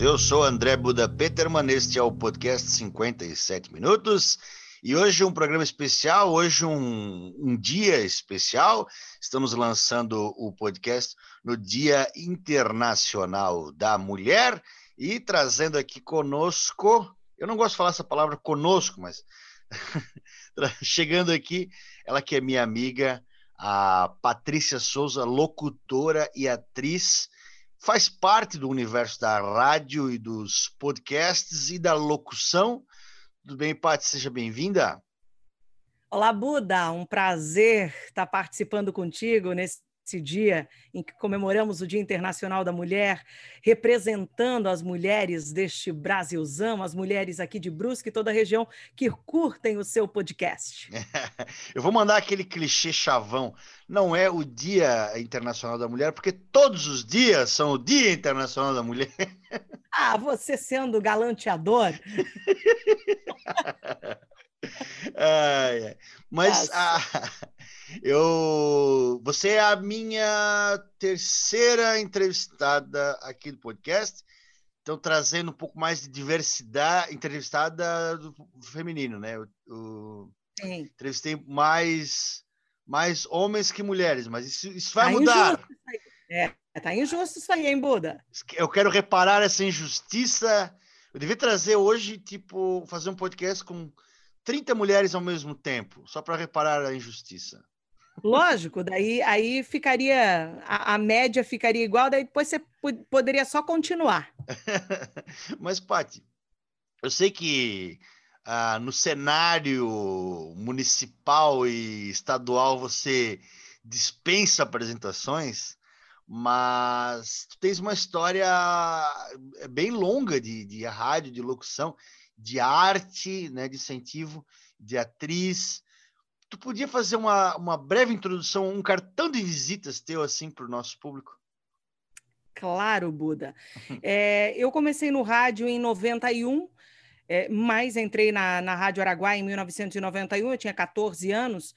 Eu sou André Buda Peterman, este é o podcast 57 Minutos e hoje um programa especial, hoje um, um dia especial. Estamos lançando o podcast no Dia Internacional da Mulher e trazendo aqui conosco, eu não gosto de falar essa palavra conosco, mas chegando aqui, ela que é minha amiga, a Patrícia Souza, locutora e atriz faz parte do universo da rádio e dos podcasts e da locução. Tudo bem, Paty? Seja bem-vinda. Olá, Buda. Um prazer estar participando contigo nesse esse dia em que comemoramos o Dia Internacional da Mulher, representando as mulheres deste Brasilzão, as mulheres aqui de Brusque e toda a região que curtem o seu podcast. Eu vou mandar aquele clichê chavão. Não é o Dia Internacional da Mulher, porque todos os dias são o Dia Internacional da Mulher. Ah, você sendo galanteador. Mas a, eu, você é a minha terceira entrevistada aqui do podcast. Então, trazendo um pouco mais de diversidade, entrevistada do feminino, né? O, Sim. Entrevistei mais, mais homens que mulheres, mas isso, isso vai tá mudar. Injusto é, tá injusto isso aí, hein, Buda? Eu quero reparar essa injustiça. Eu devia trazer hoje, tipo, fazer um podcast com 30 mulheres ao mesmo tempo, só para reparar a injustiça. Lógico, daí aí ficaria a, a, média ficaria igual, daí depois você poderia só continuar. Mas, Pati, eu sei que ah, no cenário municipal e estadual você dispensa apresentações, mas tu tens uma história bem longa de, de rádio, de locução, de arte, né, de incentivo, de atriz tu podia fazer uma, uma breve introdução, um cartão de visitas teu assim para o nosso público? Claro, Buda. É, eu comecei no rádio em 91, é, mas entrei na, na Rádio Araguaia em 1991, eu tinha 14 anos,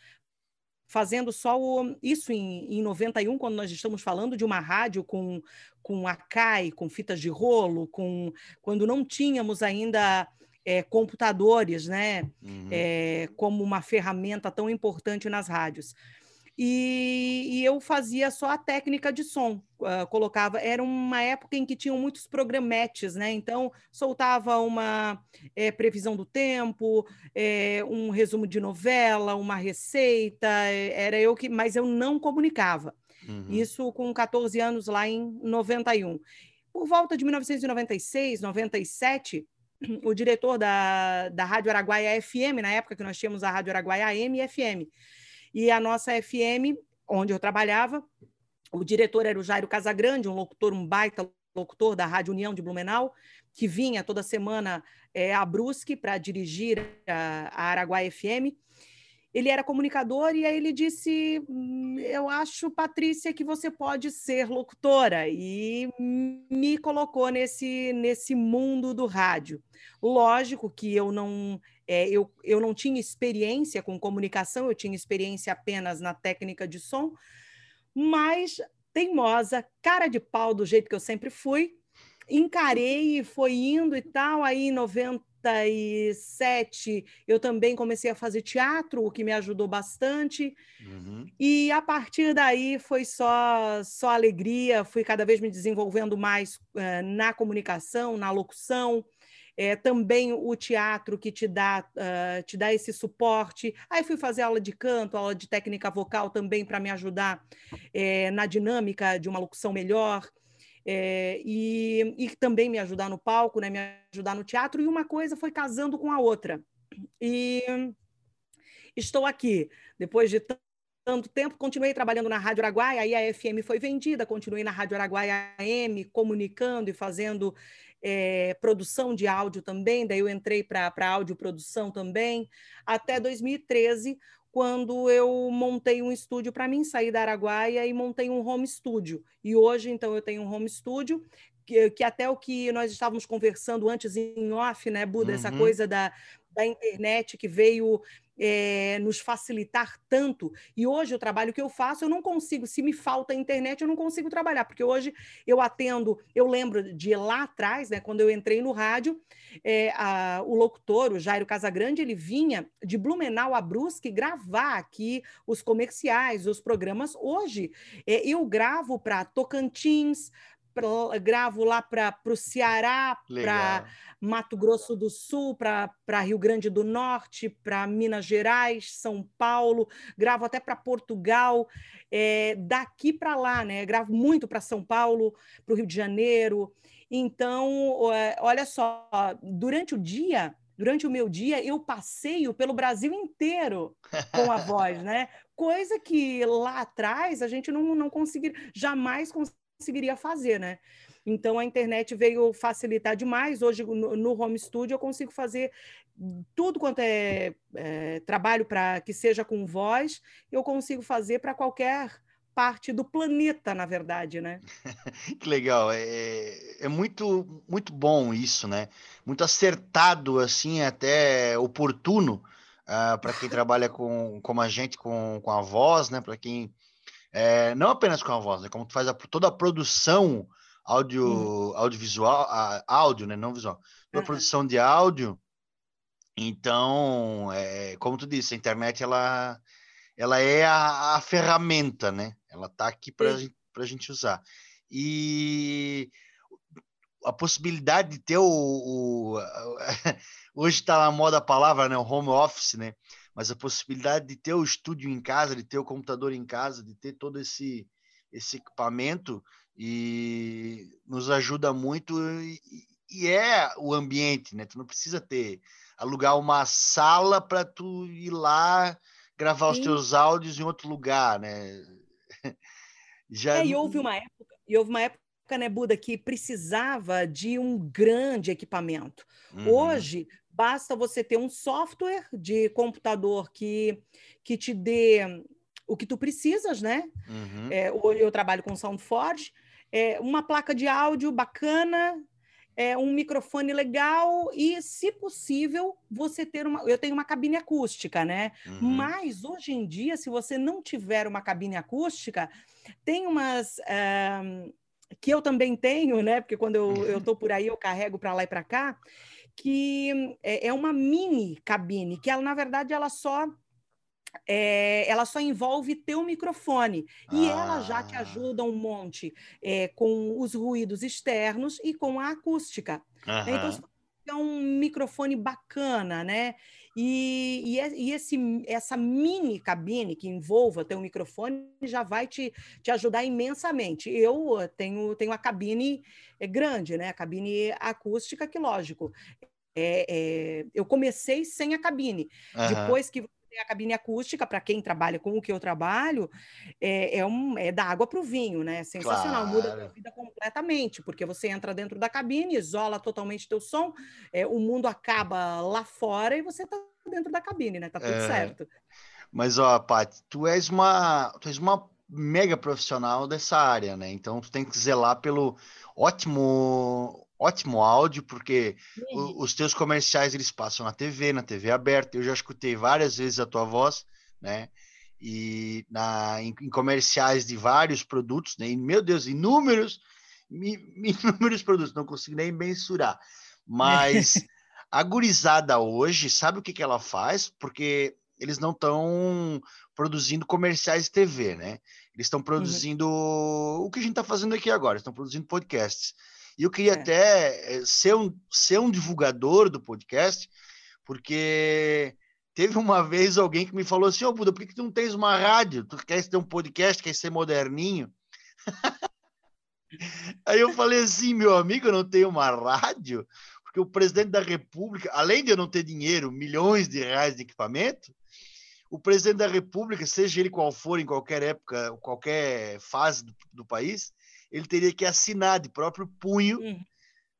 fazendo só o, isso em, em 91, quando nós estamos falando de uma rádio com, com Acai, com fitas de rolo, com quando não tínhamos ainda é, computadores, né, uhum. é, como uma ferramenta tão importante nas rádios. E, e, eu fazia só a técnica de som, uh, colocava. Era uma época em que tinham muitos programetes, né? Então soltava uma é, previsão do tempo, é, um resumo de novela, uma receita. É, era eu que, mas eu não comunicava. Uhum. Isso com 14 anos lá em 91. Por volta de 1996, 97 o diretor da, da Rádio Araguaia FM, na época que nós tínhamos a Rádio Araguaia AM e FM. E a nossa FM, onde eu trabalhava, o diretor era o Jairo Casagrande, um locutor, um baita locutor da Rádio União de Blumenau, que vinha toda semana é, a Brusque para dirigir a, a Araguaia FM ele era comunicador e aí ele disse: hum, Eu acho, Patrícia, que você pode ser locutora. E me colocou nesse, nesse mundo do rádio. Lógico que eu não, é, eu, eu não tinha experiência com comunicação, eu tinha experiência apenas na técnica de som, mas teimosa, cara de pau do jeito que eu sempre fui, encarei e foi indo e tal. Aí em 90 97, eu também comecei a fazer teatro, o que me ajudou bastante. Uhum. E a partir daí foi só, só alegria, fui cada vez me desenvolvendo mais uh, na comunicação, na locução. É, também o teatro que te dá, uh, te dá esse suporte. Aí fui fazer aula de canto, aula de técnica vocal também para me ajudar é, na dinâmica de uma locução melhor é, e, e também me ajudar no palco, né, me ajudar no teatro, e uma coisa foi casando com a outra. E estou aqui, depois de tanto tempo, continuei trabalhando na Rádio Araguaia, aí a FM foi vendida, continuei na Rádio Araguaia AM, comunicando e fazendo é, produção de áudio também, daí eu entrei para audioprodução também, até 2013, quando eu montei um estúdio para mim, saí da Araguaia e montei um home studio. E hoje, então, eu tenho um home studio que, que, até o que nós estávamos conversando antes em off, né, Buda, uhum. essa coisa da, da internet que veio é, nos facilitar tanto. E hoje o trabalho que eu faço, eu não consigo, se me falta internet, eu não consigo trabalhar, porque hoje eu atendo, eu lembro de lá atrás, né, quando eu entrei no rádio, é, a, o locutor, o Jairo Casagrande, ele vinha de Blumenau a Brusque gravar aqui os comerciais, os programas. Hoje é, eu gravo para Tocantins, pra, gravo lá para o Ceará, para Mato Grosso do Sul, para Rio Grande do Norte, para Minas Gerais, São Paulo, gravo até para Portugal, é, daqui para lá, né? Gravo muito para São Paulo, para o Rio de Janeiro. Então, é, olha só, durante o dia, durante o meu dia, eu passeio pelo Brasil inteiro com a voz, né? Coisa que lá atrás a gente não, não conseguiria, jamais conseguiria fazer, né? Então a internet veio facilitar demais. Hoje no, no home studio eu consigo fazer tudo quanto é, é trabalho para que seja com voz, eu consigo fazer para qualquer parte do planeta, na verdade, né? que legal, é, é muito muito bom isso, né? Muito acertado, assim, até oportuno uh, ah, para quem trabalha com como a gente com, com a voz, né? Para quem é, não apenas com a voz, né? Como tu faz a, toda a produção audio, uhum. audiovisual, a, áudio, né? Não visual. Toda a produção de áudio. Então, é, como tu disse, a internet ela, ela é a, a ferramenta, né? Ela tá aqui para a gente usar. E a possibilidade de ter o, o hoje está na moda a palavra, né, o home office, né? Mas a possibilidade de ter o estúdio em casa, de ter o computador em casa, de ter todo esse, esse equipamento e nos ajuda muito e, e é o ambiente, né? Tu não precisa ter alugar uma sala para tu ir lá gravar Sim. os teus áudios em outro lugar, né? Já é, e houve uma época, e houve uma época né, Buda, que precisava de um grande equipamento. Uhum. Hoje, Basta você ter um software de computador que, que te dê o que tu precisas, né? Uhum. É, hoje eu trabalho com SoundForge, é, uma placa de áudio bacana, é, um microfone legal e, se possível, você ter uma. Eu tenho uma cabine acústica, né? Uhum. Mas hoje em dia, se você não tiver uma cabine acústica, tem umas. Uh, que eu também tenho, né? Porque quando eu estou por aí, eu carrego para lá e para cá que é, é uma mini cabine, que ela, na verdade, ela só é, ela só envolve teu microfone e ah. ela já te ah. ajuda um monte é, com os ruídos externos e com a acústica. Uhum. Então, é um microfone bacana, né? E, e, e, esse, essa mini cabine que envolva ter um microfone já vai te, te ajudar imensamente. Eu tenho, tenho a cabine é, grande, né? A cabine acústica, que lógico. É, é, eu comecei sem a cabine. Uhum. Depois que a cabine acústica, para quem trabalha com o que eu trabalho, é, é, um, é da água para o vinho, né? Sensacional, claro. muda a vida completamente, porque você entra dentro da cabine, isola totalmente teu som, é, o mundo acaba lá fora e você está dentro da cabine, né? Tá tudo é. certo. Mas, ó, Paty, tu és uma, tu és uma mega profissional dessa área, né? Então, tu tem que zelar pelo ótimo ótimo áudio, porque o, os teus comerciais eles passam na TV, na TV aberta. Eu já escutei várias vezes a tua voz, né? E na, em, em comerciais de vários produtos, né? E, meu Deus, inúmeros, inúmeros produtos, não consigo nem mensurar. Mas a gurizada hoje, sabe o que, que ela faz? Porque eles não estão produzindo comerciais de TV, né? Eles estão uhum. produzindo uhum. o que a gente está fazendo aqui agora, estão produzindo podcasts. E eu queria é. até eh, ser um, ser um divulgador do podcast, porque teve uma vez alguém que me falou assim: Ô oh, Buda, por que, que tu não tens uma rádio? Tu quer ter um podcast, quer ser moderninho? Aí eu falei assim, meu amigo, eu não tenho uma rádio, porque o presidente da República, além de eu não ter dinheiro, milhões de reais de equipamento, o presidente da República, seja ele qual for, em qualquer época, qualquer fase do, do país, ele teria que assinar de próprio punho uhum.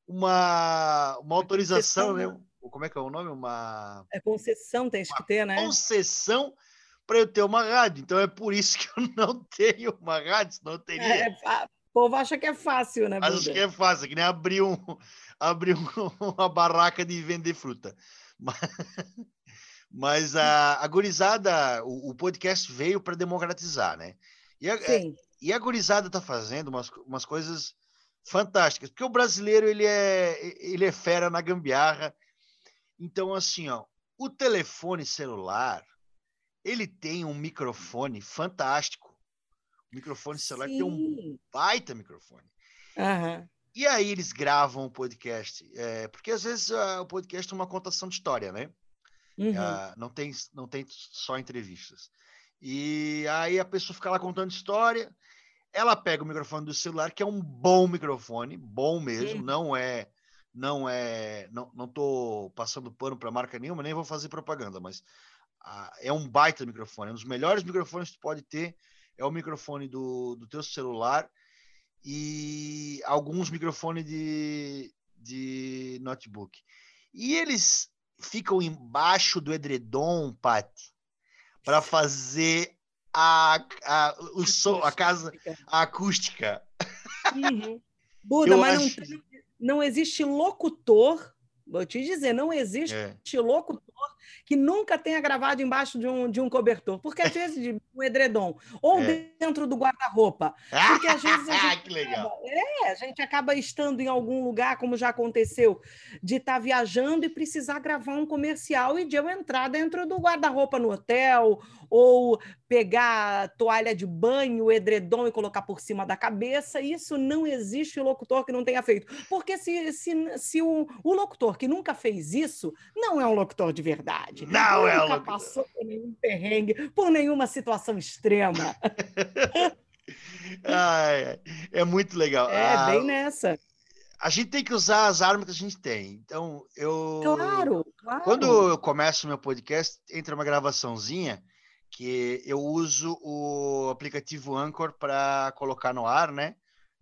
uma, uma autorização, né? Como é que é o nome? Uma. É concessão, tem que ter, né? Concessão para eu ter uma rádio. Então é por isso que eu não tenho uma rádio, senão eu teria. É, o povo acha que é fácil, né, Acho que é fácil, que nem abrir, um, abrir um, uma barraca de vender fruta. Mas, mas a, a gurizada, o, o podcast veio para democratizar, né? E a, é, e a gurizada está fazendo umas, umas coisas fantásticas, porque o brasileiro ele é, ele é fera na gambiarra. Então, assim, ó, o telefone celular ele tem um microfone fantástico. O microfone celular Sim. tem um baita microfone. Uhum. E aí eles gravam o podcast. É, porque às vezes uh, o podcast é uma contação de história, né? Uhum. Uh, não, tem, não tem só entrevistas. E aí a pessoa fica lá contando história. Ela pega o microfone do celular, que é um bom microfone, bom mesmo, uhum. não é não é não, não tô passando pano para marca nenhuma, nem vou fazer propaganda, mas é um baita microfone, é um dos melhores microfones que tu pode ter é o microfone do, do teu celular e alguns microfones de, de notebook. E eles ficam embaixo do edredom, Pati, para fazer a, a, o som, a casa a acústica. Uhum. Buda, Eu mas acho... não, não existe locutor, vou te dizer, não existe é. locutor que nunca tenha gravado embaixo de um, de um cobertor, porque às vezes de um edredom, ou é. dentro do guarda-roupa. Porque às vezes a gente, que legal. Acaba, é, a gente acaba estando em algum lugar, como já aconteceu, de estar tá viajando e precisar gravar um comercial e de eu entrar dentro do guarda-roupa no hotel, ou pegar toalha de banho, edredom e colocar por cima da cabeça. Isso não existe locutor que não tenha feito. Porque se, se, se o, o locutor que nunca fez isso, não é um locutor de verdade verdade. Não é Nunca passou por nenhum perrengue, por nenhuma situação extrema. ah, é, muito legal. É, ah, bem nessa. A gente tem que usar as armas que a gente tem. Então, eu. Claro, claro. Quando eu começo o meu podcast, entra uma gravaçãozinha que eu uso o aplicativo Anchor para colocar no ar, né?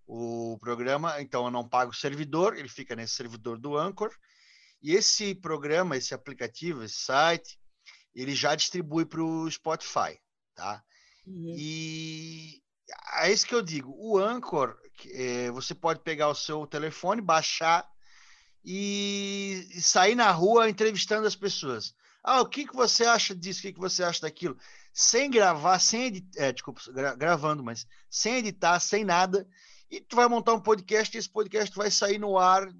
O programa. Então, eu não pago o servidor, ele fica nesse servidor do Anchor. E esse programa, esse aplicativo, esse site, ele já distribui para o Spotify, tá? Uhum. E é isso que eu digo. O Anchor, é, você pode pegar o seu telefone, baixar e, e, sair na rua entrevistando as pessoas. Ah, o que, que você acha disso? O que, que você acha daquilo? Sem gravar, sem editar, é, desculpa, gra gravando, mas sem editar, sem nada. E tu vai montar um podcast e esse podcast vai sair no ar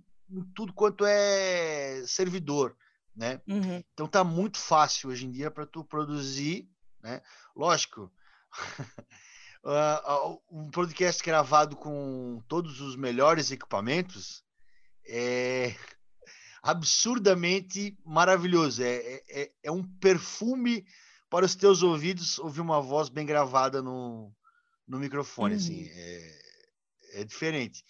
tudo quanto é servidor, né? Uhum. Então tá muito fácil hoje em dia para tu produzir, né? Lógico, uh, um podcast gravado com todos os melhores equipamentos é absurdamente maravilhoso. É, é, é, é um perfume para os teus ouvidos ouvir uma voz bem gravada no, no microfone, uhum. assim, é, é diferente.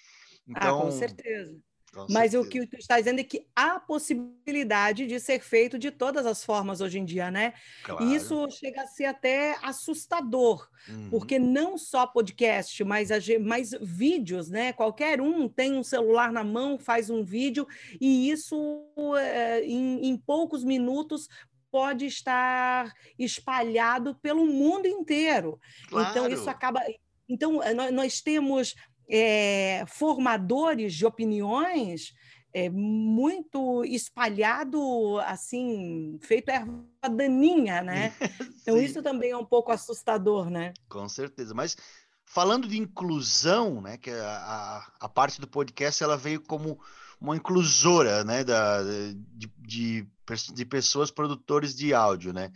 Então, ah, com então, certeza. Mas o que tu está dizendo é que há possibilidade de ser feito de todas as formas hoje em dia, né? Claro. E isso chega a ser até assustador, uhum. porque não só podcast, mas, mas vídeos, né? Qualquer um tem um celular na mão, faz um vídeo, e isso é, em, em poucos minutos pode estar espalhado pelo mundo inteiro. Claro. Então, isso acaba. Então, nós temos é, formadores de opiniões é, muito espalhado, assim, feito erva daninha, né? Então isso também é um pouco assustador, né? Com certeza, mas falando de inclusão, né, que a, a, a parte do podcast ela veio como uma inclusora, né, da, de, de, de pessoas produtores de áudio, né?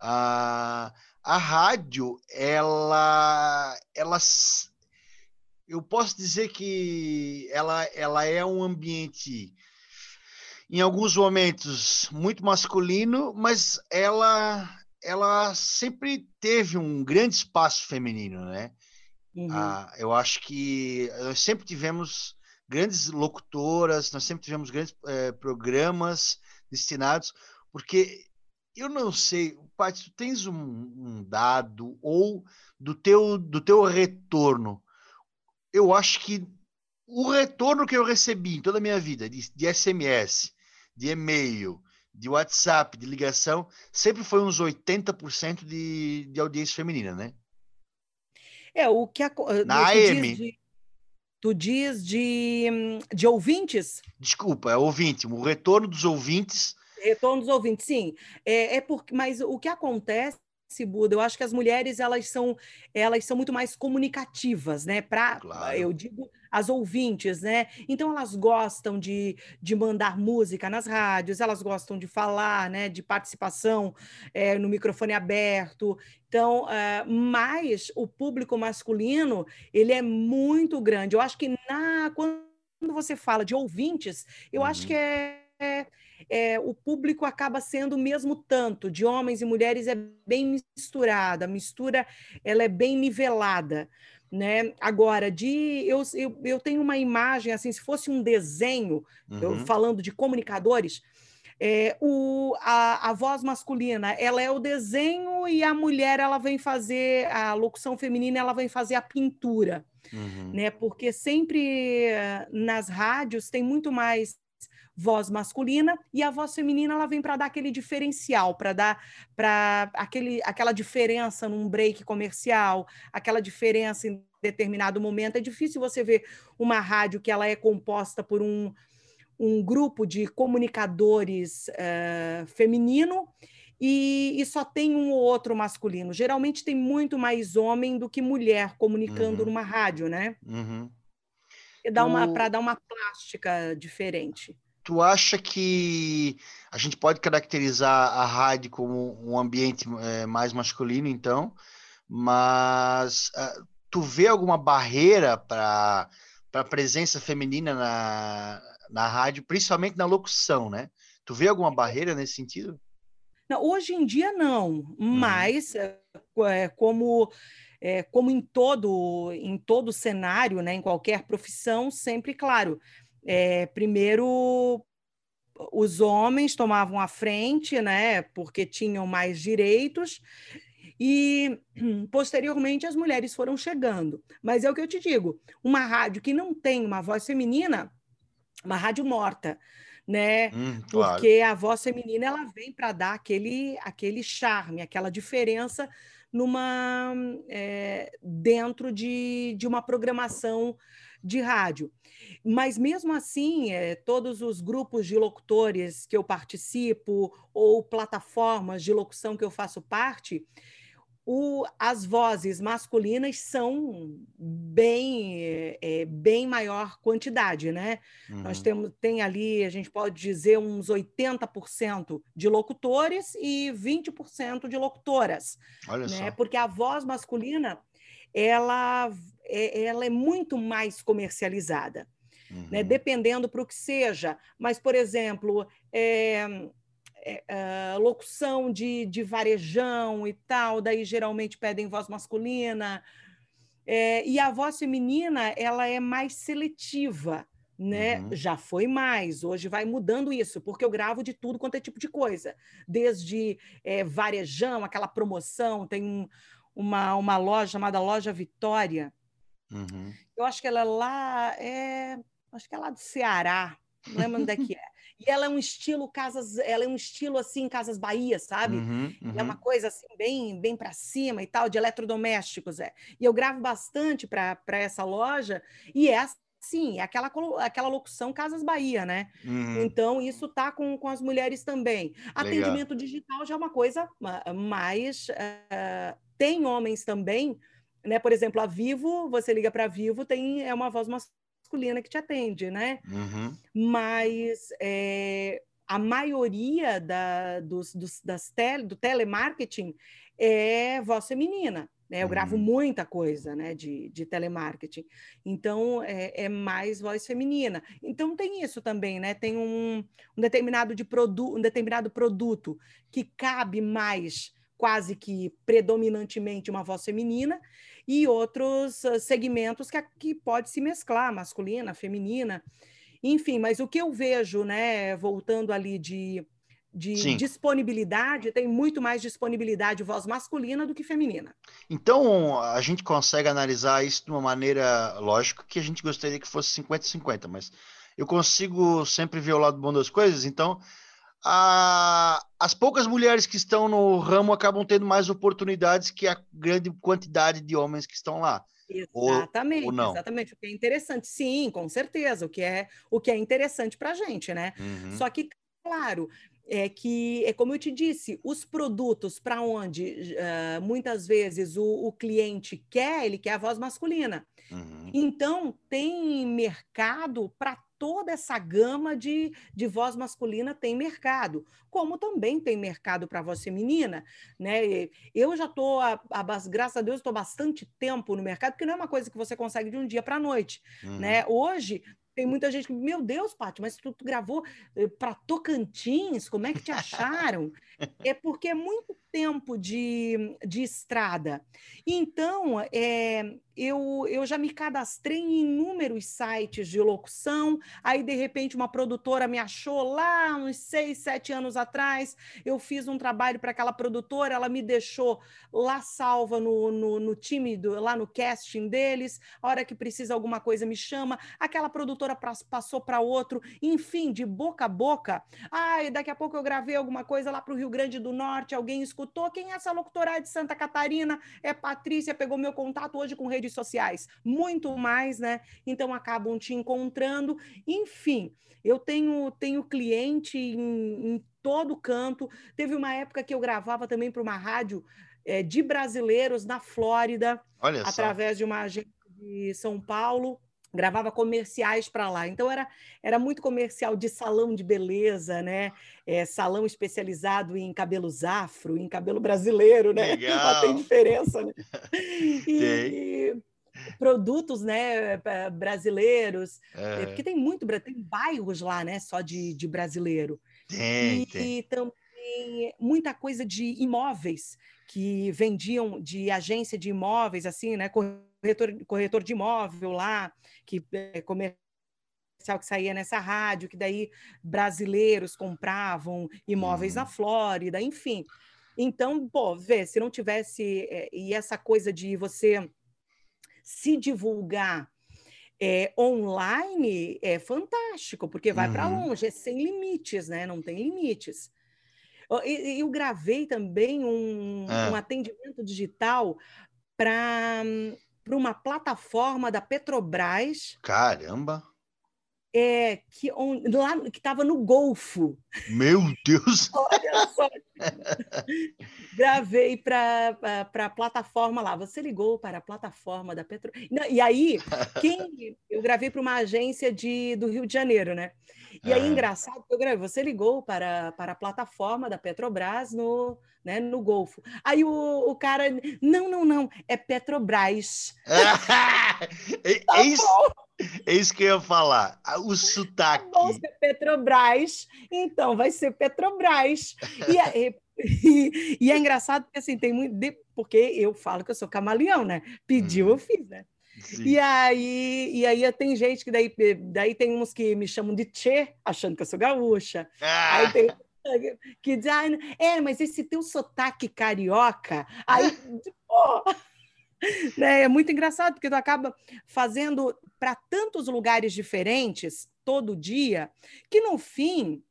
A, a rádio, ela, ela eu posso dizer que ela, ela é um ambiente, em alguns momentos, muito masculino, mas ela, ela sempre teve um grande espaço feminino, né? Uhum. Ah, eu acho que nós sempre tivemos grandes locutoras, nós sempre tivemos grandes eh, programas destinados, porque eu não sei, Paty, tu tens um, um, dado ou do teu, do teu retorno eu acho que o retorno que eu recebi em toda a minha vida, de, de SMS, de e-mail, de WhatsApp, de ligação, sempre foi uns 80% de, de audiência feminina, né? É, o que a, Na AM. De, tu diz de, de ouvintes? Desculpa, é ouvinte, o retorno dos ouvintes. Retorno dos ouvintes, sim. É, é porque, mas o que acontece Buda, eu acho que as mulheres elas são elas são muito mais comunicativas, né? Para claro. eu digo as ouvintes, né? Então elas gostam de, de mandar música nas rádios, elas gostam de falar, né? De participação é, no microfone aberto. Então, uh, mas o público masculino ele é muito grande. Eu acho que na quando você fala de ouvintes, eu uhum. acho que é, é é, o público acaba sendo o mesmo tanto, de homens e mulheres é bem misturada, a mistura ela é bem nivelada. Né? Agora, de eu, eu, eu tenho uma imagem assim, se fosse um desenho, uhum. eu, falando de comunicadores, é, o, a, a voz masculina ela é o desenho e a mulher ela vem fazer a locução feminina ela vem fazer a pintura uhum. né porque sempre nas rádios tem muito mais voz masculina e a voz feminina ela vem para dar aquele diferencial, para dar para aquele aquela diferença num break comercial, aquela diferença em determinado momento. É difícil você ver uma rádio que ela é composta por um, um grupo de comunicadores uh, feminino e, e, só tem um ou outro masculino. Geralmente tem muito mais homem do que mulher comunicando uhum. numa rádio, né? Uhum. Para dar uma plástica diferente tu acha que a gente pode caracterizar a rádio como um ambiente é, mais masculino, então, mas uh, tu vê alguma barreira para a presença feminina na, na rádio, principalmente na locução, né? Tu vê alguma barreira nesse sentido? Não, hoje em dia não, uhum. mas é, como é, como em todo em todo cenário, né, em qualquer profissão, sempre claro, é, primeiro os homens tomavam a frente, né, porque tinham mais direitos, e posteriormente as mulheres foram chegando. Mas é o que eu te digo, uma rádio que não tem uma voz feminina, uma rádio morta, né? Hum, claro. Porque a voz feminina ela vem para dar aquele aquele charme, aquela diferença numa é, dentro de, de uma programação de rádio. Mas mesmo assim, é, todos os grupos de locutores que eu participo ou plataformas de locução que eu faço parte, o, as vozes masculinas são bem, é, bem maior quantidade, né? Uhum. Nós temos tem ali, a gente pode dizer, uns 80% de locutores e 20% de locutoras. Olha né? só. Porque a voz masculina ela é, ela é muito mais comercializada né, uhum. né, dependendo para o que seja. Mas, por exemplo, é, é, é, locução de, de varejão e tal, daí geralmente pedem voz masculina. É, e a voz feminina ela é mais seletiva, né? Uhum. Já foi mais, hoje vai mudando isso, porque eu gravo de tudo quanto é tipo de coisa, desde é, varejão, aquela promoção, tem um, uma, uma loja chamada Loja Vitória. Uhum. Eu acho que ela é lá, é, acho que é lá do Ceará, não lembro onde é que é. E ela é um estilo casas, ela é um estilo assim, Casas Bahia, sabe? Uhum, uhum. É uma coisa assim bem, bem para cima e tal, de eletrodomésticos, é. E eu gravo bastante para essa loja e é sim, é aquela aquela locução Casas Bahia, né? Uhum. Então isso tá com, com as mulheres também. Legal. Atendimento digital já é uma coisa mais uh, tem homens também, né? Por exemplo, a Vivo, você liga para Vivo, tem é uma voz masculina que te atende, né? Uhum. Mas é, a maioria da, dos, dos, das tele, do telemarketing é voz feminina. Né? Eu gravo uhum. muita coisa né, de, de telemarketing. Então, é, é, mais voz feminina. Então, tem isso também, né? Tem um, um, determinado, de produ um determinado produto que cabe mais, quase que predominantemente, uma voz feminina, e outros ah, segmentos que, que pode se mesclar, masculina, feminina, enfim, mas o que eu vejo, né, voltando ali de de disponibilidade, tem muito mais disponibilidade de voz masculina do que feminina. Então, a gente consegue analisar isso de uma maneira, lógico que a gente gostaria que fosse 50-50, mas eu consigo sempre ver o lado bom das coisas, então a, as poucas mulheres que estão no ramo acabam tendo mais oportunidades que a grande quantidade de homens que estão lá. Exatamente, ou, ou não. exatamente. O que é interessante, sim, com certeza. O que é, o que é interessante para a gente, né? Uhum. Só que, claro, é que, é como eu te disse, os produtos para onde uh, muitas vezes o, o, cliente quer, ele quer a voz masculina. Uhum. Então, tem mercado para toda essa gama de, de voz masculina tem mercado, como também tem mercado para voz feminina, né? Eu já estou, graças a Deus, estou bastante tempo no mercado, porque não é uma coisa que você consegue de um dia para a noite, uhum. né? Hoje tem muita gente que, meu Deus, Paty, mas tu, tu gravou eh, para Tocantins, como é que te acharam? é porque é muito tempo de, de estrada. Então, é, eu, eu já me cadastrei em inúmeros sites de locução, aí, de repente, uma produtora me achou lá uns seis, sete anos atrás, eu fiz um trabalho para aquela produtora, ela me deixou lá salva no, no, no time, do, lá no casting deles, a hora que precisa alguma coisa me chama, aquela produtora passou para outro, enfim, de boca a boca, ai, daqui a pouco eu gravei alguma coisa lá para o Rio Grande do Norte, alguém escutou. Quem é essa locutora de Santa Catarina? É Patrícia, pegou meu contato hoje com redes sociais. Muito mais, né? Então acabam te encontrando. Enfim, eu tenho, tenho cliente em, em todo canto. Teve uma época que eu gravava também para uma rádio é, de brasileiros na Flórida, através de uma agência de São Paulo gravava comerciais para lá. Então era, era muito comercial de salão de beleza, né? É, salão especializado em cabelos afro, em cabelo brasileiro, né? Legal. tem diferença, né? E, produtos, né, brasileiros, é. porque tem muito, tem bairros lá, né, só de, de brasileiro. Tem, e, tem. e também muita coisa de imóveis que vendiam de agência de imóveis, assim, né, corretor, corretor de imóvel lá, que é comercial que saía nessa rádio, que daí brasileiros compravam imóveis na uhum. Flórida, enfim. Então, pô, vê, se não tivesse é, e essa coisa de você se divulgar é, online é fantástico, porque vai uhum. para longe, é sem limites, né? Não tem limites. Eu, eu gravei também um, é. um atendimento digital para para uma plataforma da Petrobras. Caramba! É, que, on, lá, que estava no Golfo. Meu Deus! Olha só! Gravei para a plataforma lá. Você ligou para a plataforma da Petrobras. E aí, quem eu gravei para uma agência de, do Rio de Janeiro, né? E aí, engraçado, eu gravei, você ligou para, para a plataforma da Petrobras no, né, no Golfo. Aí o, o cara, não, não, não, é Petrobras. é, tá é, isso, é isso que eu ia falar. O sotaque. Tá bom, ser Petrobras, então vai ser Petrobras. E, e, e, é engraçado porque assim, tem muito. Porque eu falo que eu sou camaleão, né? Pediu, hum. eu fiz, né? Sim. E aí, e aí tem gente que daí, daí tem uns que me chamam de Tchê, achando que eu sou gaúcha. Ah. Aí tem que diz, ah, é, mas esse teu sotaque carioca, aí, pô, né, é muito engraçado, porque tu acaba fazendo para tantos lugares diferentes todo dia, que no fim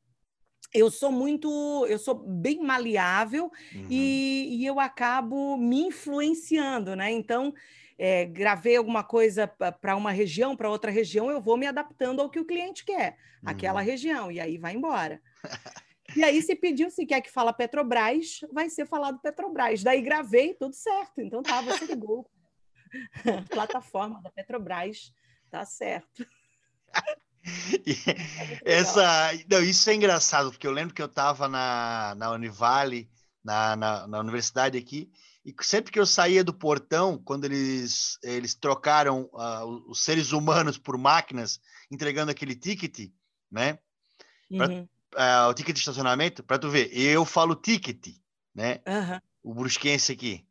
eu sou muito, eu sou bem maleável uhum. e, e, eu acabo me influenciando, né? Então, é, gravei alguma coisa para uma região, para outra região, eu vou me adaptando ao que o cliente quer, uhum. aquela região, e aí vai embora. E aí, se pediu, se quer que fala Petrobras, vai ser falado Petrobras. Daí gravei, tudo certo. Então tá, você ligou. Plataforma da Petrobras, tá certo. Essa, não, isso é engraçado, porque eu lembro que eu estava na, na Univale, na, na, na, universidade aqui, e sempre que eu saía do portão, quando eles, eles trocaram uh, os seres humanos por máquinas, entregando aquele ticket, né? Pra, uhum uh, o ticket de estacionamento, para tu ver, eu falo ticket, né? Uhum. O brusquense aqui.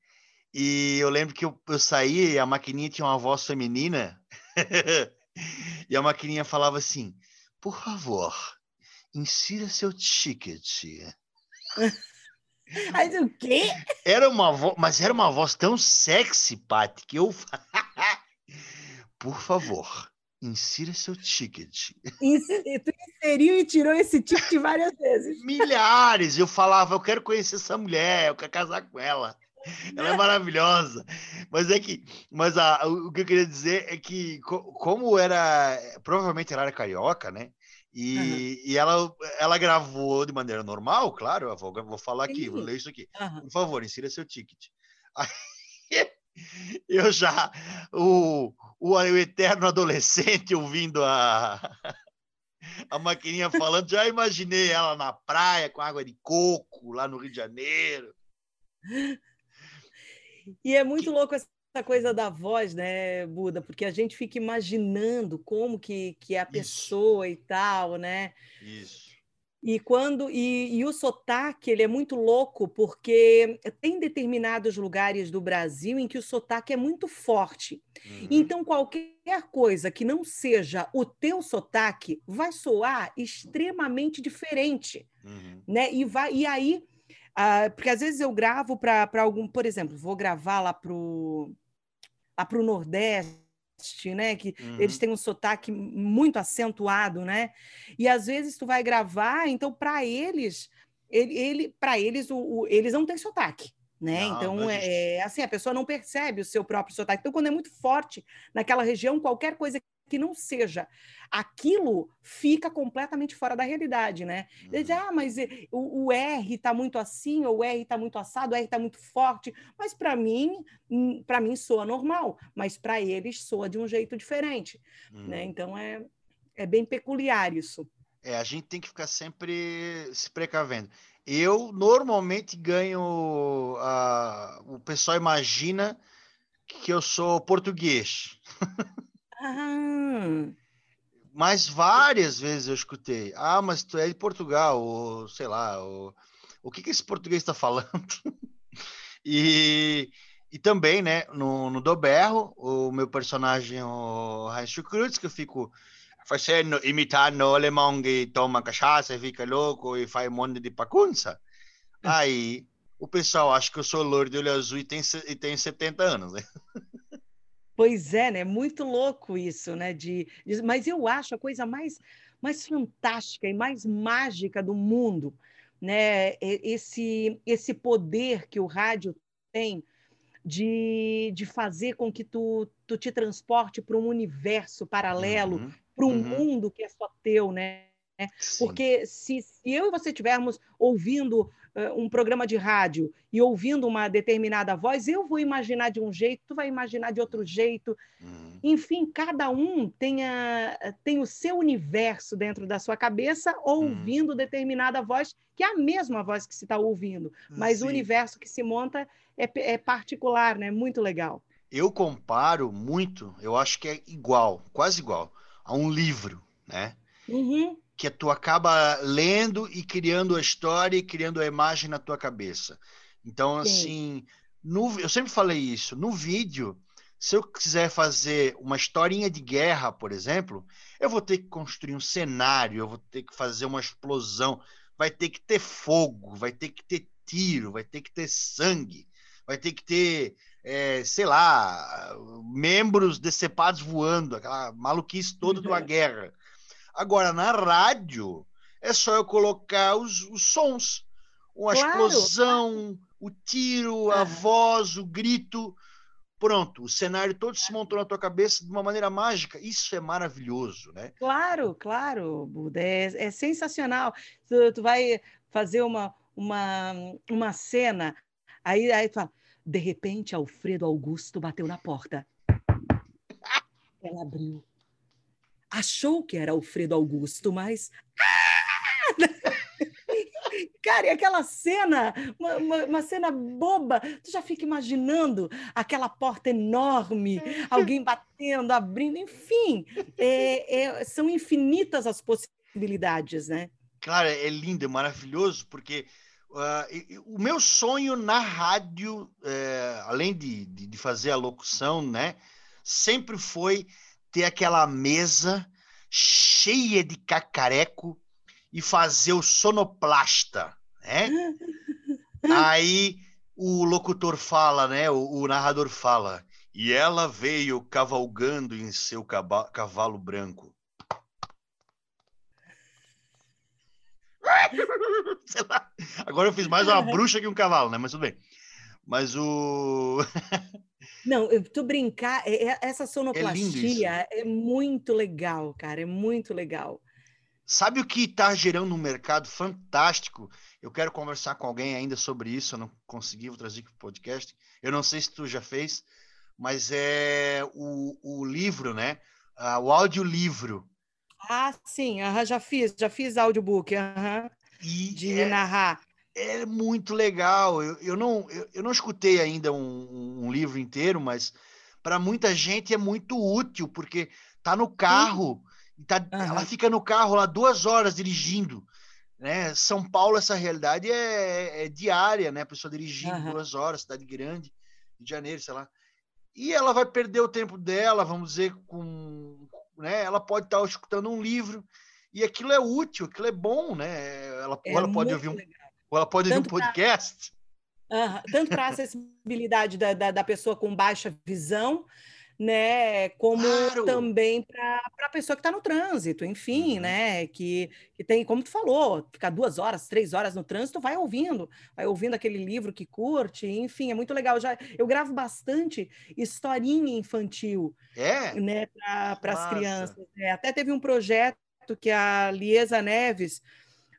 E eu lembro que eu, eu saí e a maquininha tinha uma voz feminina. e a maquininha falava assim: por favor, insira seu ticket. Mas o quê? Era uma voz, mas era uma voz tão sexy, Paty, que eu. Por favor, insira seu ticket. Tu inseriu e tirou esse ticket várias vezes. Milhares! Eu falava, eu quero conhecer essa mulher, eu quero casar com ela. Ela é maravilhosa. Mas é que, mas a, o que eu queria dizer é que, como era, provavelmente ela era carioca, né? E, uhum. e ela, ela gravou de maneira normal, claro. Vou, vou falar aqui, Sim. vou ler isso aqui. Uhum. Por favor, insira seu ticket. Aí, eu já, o, o, o eterno adolescente ouvindo a, a maquininha falando, já imaginei ela na praia com água de coco, lá no Rio de Janeiro. E é muito louco essa coisa da voz, né, Buda? Porque a gente fica imaginando como que, que é a pessoa Isso. e tal, né? Isso. E quando e, e, o sotaque ele é muito louco porque tem determinados lugares do Brasil em que o sotaque é muito forte. Uhum. Então qualquer coisa que não seja o teu sotaque vai soar extremamente diferente, uhum. né? E vai e aí ah, porque às vezes eu gravo para algum, por exemplo, vou gravar lá para o lá pro Nordeste, né? Que uhum. eles têm um sotaque muito acentuado, né? E às vezes tu vai gravar, então para eles, ele, ele para eles o, o, eles não têm sotaque. Né? Não, então, não é, é, assim, a pessoa não percebe o seu próprio sotaque. Então, quando é muito forte naquela região, qualquer coisa que não seja aquilo fica completamente fora da realidade, né? Uhum. ah, mas eh, o, o R está muito assim, ou o R está muito assado, o R está muito forte, mas para mim, hum, para mim soa normal, mas para eles soa de um jeito diferente, né? uhum. né? Então é, é bem peculiar isso. É, a gente tem que ficar sempre se precavendo. Eu normalmente ganho. Uh, o pessoal imagina que eu sou português. Ah. Mas várias vezes eu escutei. Ah, mas tu é de Portugal, ou sei lá, ou, o que, que esse português está falando? e, e também, né, no, no Doberro, o meu personagem, o Heinz Schukrutz, que eu fico fazendo, imitando o alemão que toma cachaça e fica louco e faz um monte de pacunça. Aí o pessoal acha que eu sou louro de olho azul e tem, e tem 70 anos, né? Pois é, né? Muito louco isso, né? De, de, mas eu acho a coisa mais, mais fantástica e mais mágica do mundo, né? Esse, esse poder que o rádio tem de, de fazer com que tu, tu te transporte para um universo paralelo, uhum, para um uhum. mundo que é só teu, né? Porque se, se eu e você estivermos ouvindo um programa de rádio e ouvindo uma determinada voz, eu vou imaginar de um jeito, tu vai imaginar de outro jeito. Uhum. Enfim, cada um tem, a, tem o seu universo dentro da sua cabeça, ouvindo uhum. determinada voz, que é a mesma voz que se está ouvindo, mas Sim. o universo que se monta é, é particular, né? Muito legal. Eu comparo muito, eu acho que é igual, quase igual, a um livro, né? Uhum que tu acaba lendo e criando a história e criando a imagem na tua cabeça. Então, Sim. assim, no, eu sempre falei isso, no vídeo, se eu quiser fazer uma historinha de guerra, por exemplo, eu vou ter que construir um cenário, eu vou ter que fazer uma explosão, vai ter que ter fogo, vai ter que ter tiro, vai ter que ter sangue, vai ter que ter, é, sei lá, membros decepados voando, aquela maluquice toda de uma guerra. Agora, na rádio, é só eu colocar os, os sons. Uma claro, explosão, o tiro, a voz, o grito. Pronto, o cenário todo se montou na tua cabeça de uma maneira mágica. Isso é maravilhoso, né? Claro, claro, Buda. É, é sensacional. Tu, tu, vai fazer uma, uma, uma cena, aí, aí tu fala, de repente, Alfredo Augusto bateu na porta. Ela abriu achou que era Alfredo Augusto, mas. Cara, e aquela cena, uma, uma, uma, cena boba, tu já fica imaginando aquela porta enorme, alguém batendo, abrindo, enfim, é, é, são infinitas as possibilidades, né? Claro, é lindo, é maravilhoso, porque uh, o meu sonho na rádio, é, além de, de, de fazer a locução, né, sempre foi ter aquela mesa cheia de cacareco e fazer o sonoplasta, né? Aí o locutor fala, né? O, o, narrador fala. E ela veio cavalgando em seu cavalo branco. Sei lá. Agora eu fiz mais uma bruxa que um cavalo, né? Mas tudo bem. Mas o. Não, tu brincar, é, é, essa sonoplastia é, é, muito legal, cara, é muito legal. Sabe o que está gerando um mercado fantástico? Eu quero conversar com alguém ainda sobre isso, eu não consegui, vou trazer para o podcast. Eu não sei se tu já fez, mas é o, o livro, né? Ah, o audiolivro. Ah, sim, já fiz, já fiz audiobook, de é, narrar. É muito legal. Eu, eu, não, eu, eu não escutei ainda um, um livro inteiro, mas para muita gente é muito útil, porque tá no carro. Sim Tá, uhum. Ela fica no carro lá duas horas dirigindo. Né? São Paulo, essa realidade é, é diária, né? A pessoa dirigindo uhum. duas horas, cidade grande, Rio de Janeiro, sei lá. E ela vai perder o tempo dela, vamos dizer, com. Né? Ela pode estar escutando um livro, e aquilo é útil, aquilo é bom, né? Ela, é ela pode ouvir um, ou ela pode Tanto ouvir um podcast. Pra, uh, tanto para a acessibilidade da, da, da pessoa com baixa visão, né? Como claro. também para a pessoa que está no trânsito, enfim, uhum. né? Que, que tem, como tu falou, ficar duas horas, três horas no trânsito, vai ouvindo, vai ouvindo aquele livro que curte, enfim, é muito legal. Já, eu gravo bastante historinha infantil, é? né? Para as crianças. É, até teve um projeto que a Liesa Neves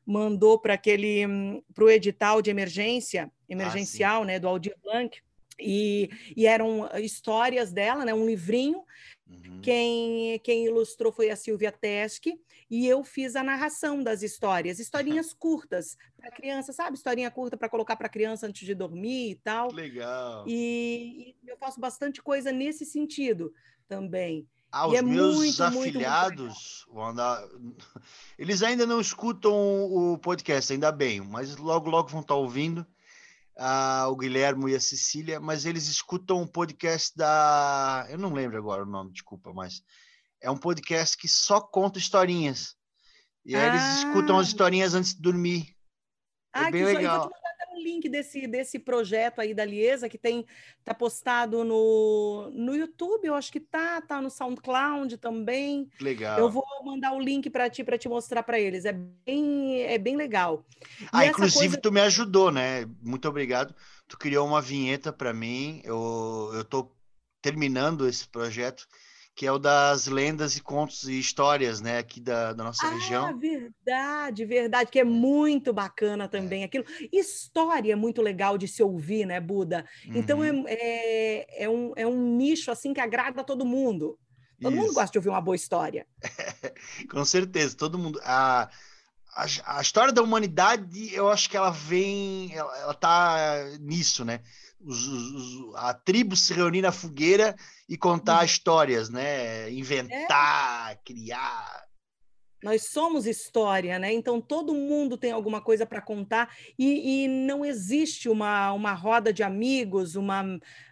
mandou para aquele hum, para o edital de emergência ah, emergencial, ah, né, do Aldir Blanc e, e eram histórias dela, né? Um livrinho. Uhum. Quem, quem ilustrou foi a Silvia Teske e eu fiz a narração das histórias, historinhas curtas para criança, sabe? Historinha curta para colocar para criança antes de dormir e tal. Legal. E, e, eu faço bastante coisa nesse sentido também. Ah, os é meus muito, afiliados, muito, muito eles ainda não escutam o podcast, ainda bem, mas logo, logo vão estar ouvindo uh, o Guilhermo e a Cecília, mas eles escutam um podcast da. Eu não lembro agora o nome, desculpa, mas é um podcast que só conta historinhas. E aí ah. eles escutam as ah. historinhas antes de dormir. É ah, é bem legal link desse, desse projeto aí da Liesa, que tem tá postado no, no YouTube, eu acho que tá, tá no SoundCloud também. Legal. Eu vou mandar o link para ti para te mostrar para eles. É bem é bem legal. E ah, inclusive coisa... tu me ajudou, né? Muito obrigado. Tu criou uma vinheta para mim. Eu eu tô terminando esse projeto que é o das lendas e contos e histórias, né, aqui da, da nossa ah, região. verdade, verdade, que é muito bacana também é. aquilo. História é muito legal de se ouvir, né, Buda? Então é, uhum. é, é, um, é um nicho assim que agrada a todo mundo. Todo Isso. mundo gosta de ouvir uma boa história. Com certeza, todo mundo. A, a, a, história da humanidade, eu acho que ela vem, ela, ela tá nisso, né? Os, os, a tribo se reunir na fogueira e contar uhum. histórias, né? Inventar, é. criar. Nós somos história, né? Então todo mundo tem alguma coisa para contar e, e, não existe uma, uma roda de amigos, uma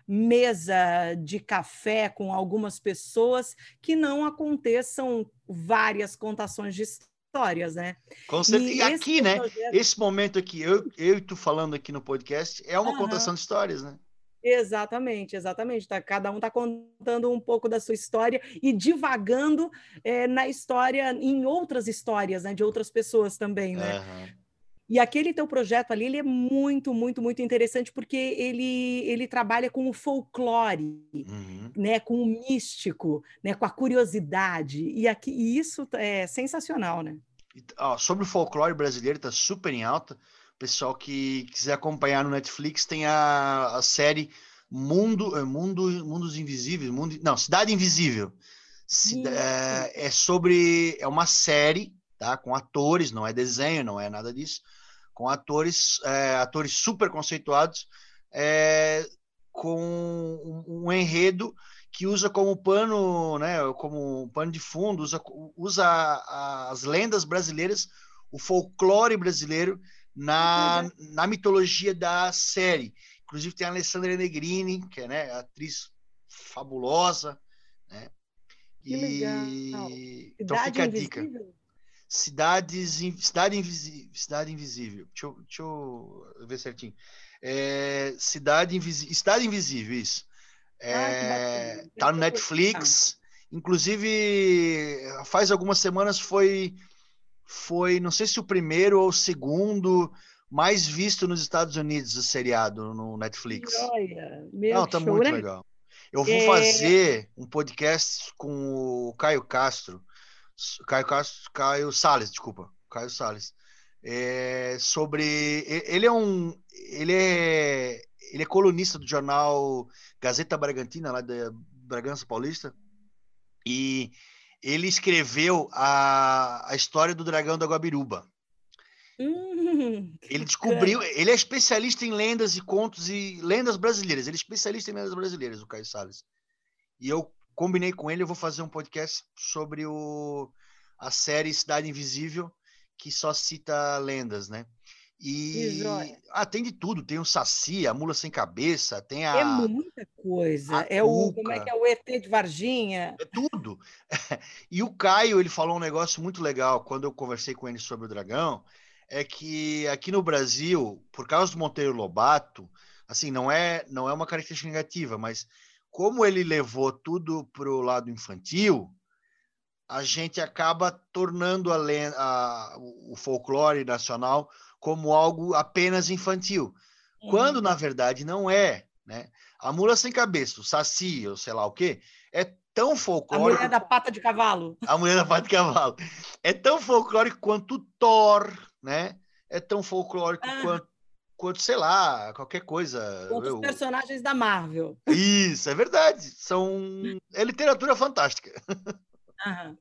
mesa de café com algumas pessoas que não aconteçam várias contações de histórias, né? Com certeza. E, e aqui, né? Projeto... Esse momento aqui, eu, eu e tu falando aqui no podcast, é uma uhum. contação de histórias, né? Exatamente, exatamente. Tá, cada um está contando um pouco da sua história e divagando é, na história, em outras histórias, né, de outras pessoas também, né? Uhum. E aquele teu projeto ali, ele é muito, muito, muito interessante porque ele, ele trabalha com o folclore, uhum. né, com o místico, né, com a curiosidade. E, aqui, e isso é sensacional, né? sobre o folclore brasileiro, está super em alta. Pessoal que quiser acompanhar no Netflix, tem a, a série Mundo, é, Mundo, Mundos Invisíveis, Mundo, não, Cidade Invisível. é, é sobre, é uma série, tá, com atores, não é desenho, não é nada disso com atores, é, atores super conceituados, é, com um, um, enredo que usa como pano, né, como pano de fundo, usa, usa as lendas brasileiras, o folclore brasileiro na, na mitologia da série. Inclusive tem a Alessandra Negrini, que é né, atriz fabulosa, né? Que e... legal. Então fica a dica. Cidades, cidade, invisível, cidade invisível. Deixa eu, deixa eu ver certinho. É, cidade invisível, Cidade invisível, isso. É, ah, tá no Netflix. Inclusive, faz algumas semanas foi, foi, não sei se o primeiro ou o segundo mais visto nos Estados Unidos o seriado no Netflix. Olha, meu não, tá show, muito né? legal. Eu vou é... fazer um podcast com o Caio Castro Caio Castro, Caio Sales, desculpa, Caio Sales. É, sobre ele é um ele é ele é colunista do jornal Gazeta Bragantina lá da Bragança Paulista e ele escreveu a, a história do dragão da Guabiruba. Hum, ele descobriu, ele é especialista em lendas e contos e lendas brasileiras. Ele é especialista em lendas brasileiras, o Caio Salles. E eu combinei com ele, eu vou fazer um podcast sobre o, a série Cidade Invisível, que só cita lendas, né? E ah, tem de tudo, tem o Saci, a Mula Sem Cabeça, tem a. É muita coisa. É o como é que é o ET de Varginha? É tudo. e o Caio, ele falou um negócio muito legal quando eu conversei com ele sobre o dragão, é que aqui no Brasil, por causa do Monteiro Lobato, assim, não é não é uma característica negativa, mas como ele levou tudo para o lado infantil, a gente acaba tornando a, a, o folclore nacional como algo apenas infantil, uhum. quando na verdade não é, né? A mula sem cabeça, o saci, ou sei lá o quê, é tão folclórico. A mulher da pata de cavalo. A mulher da pata de cavalo. É tão folclórico quanto o Thor, né? É tão folclórico ah. quanto quanto, sei lá, qualquer coisa. Quanto os personagens da Marvel. Isso, é verdade. São. É literatura fantástica. Uhum.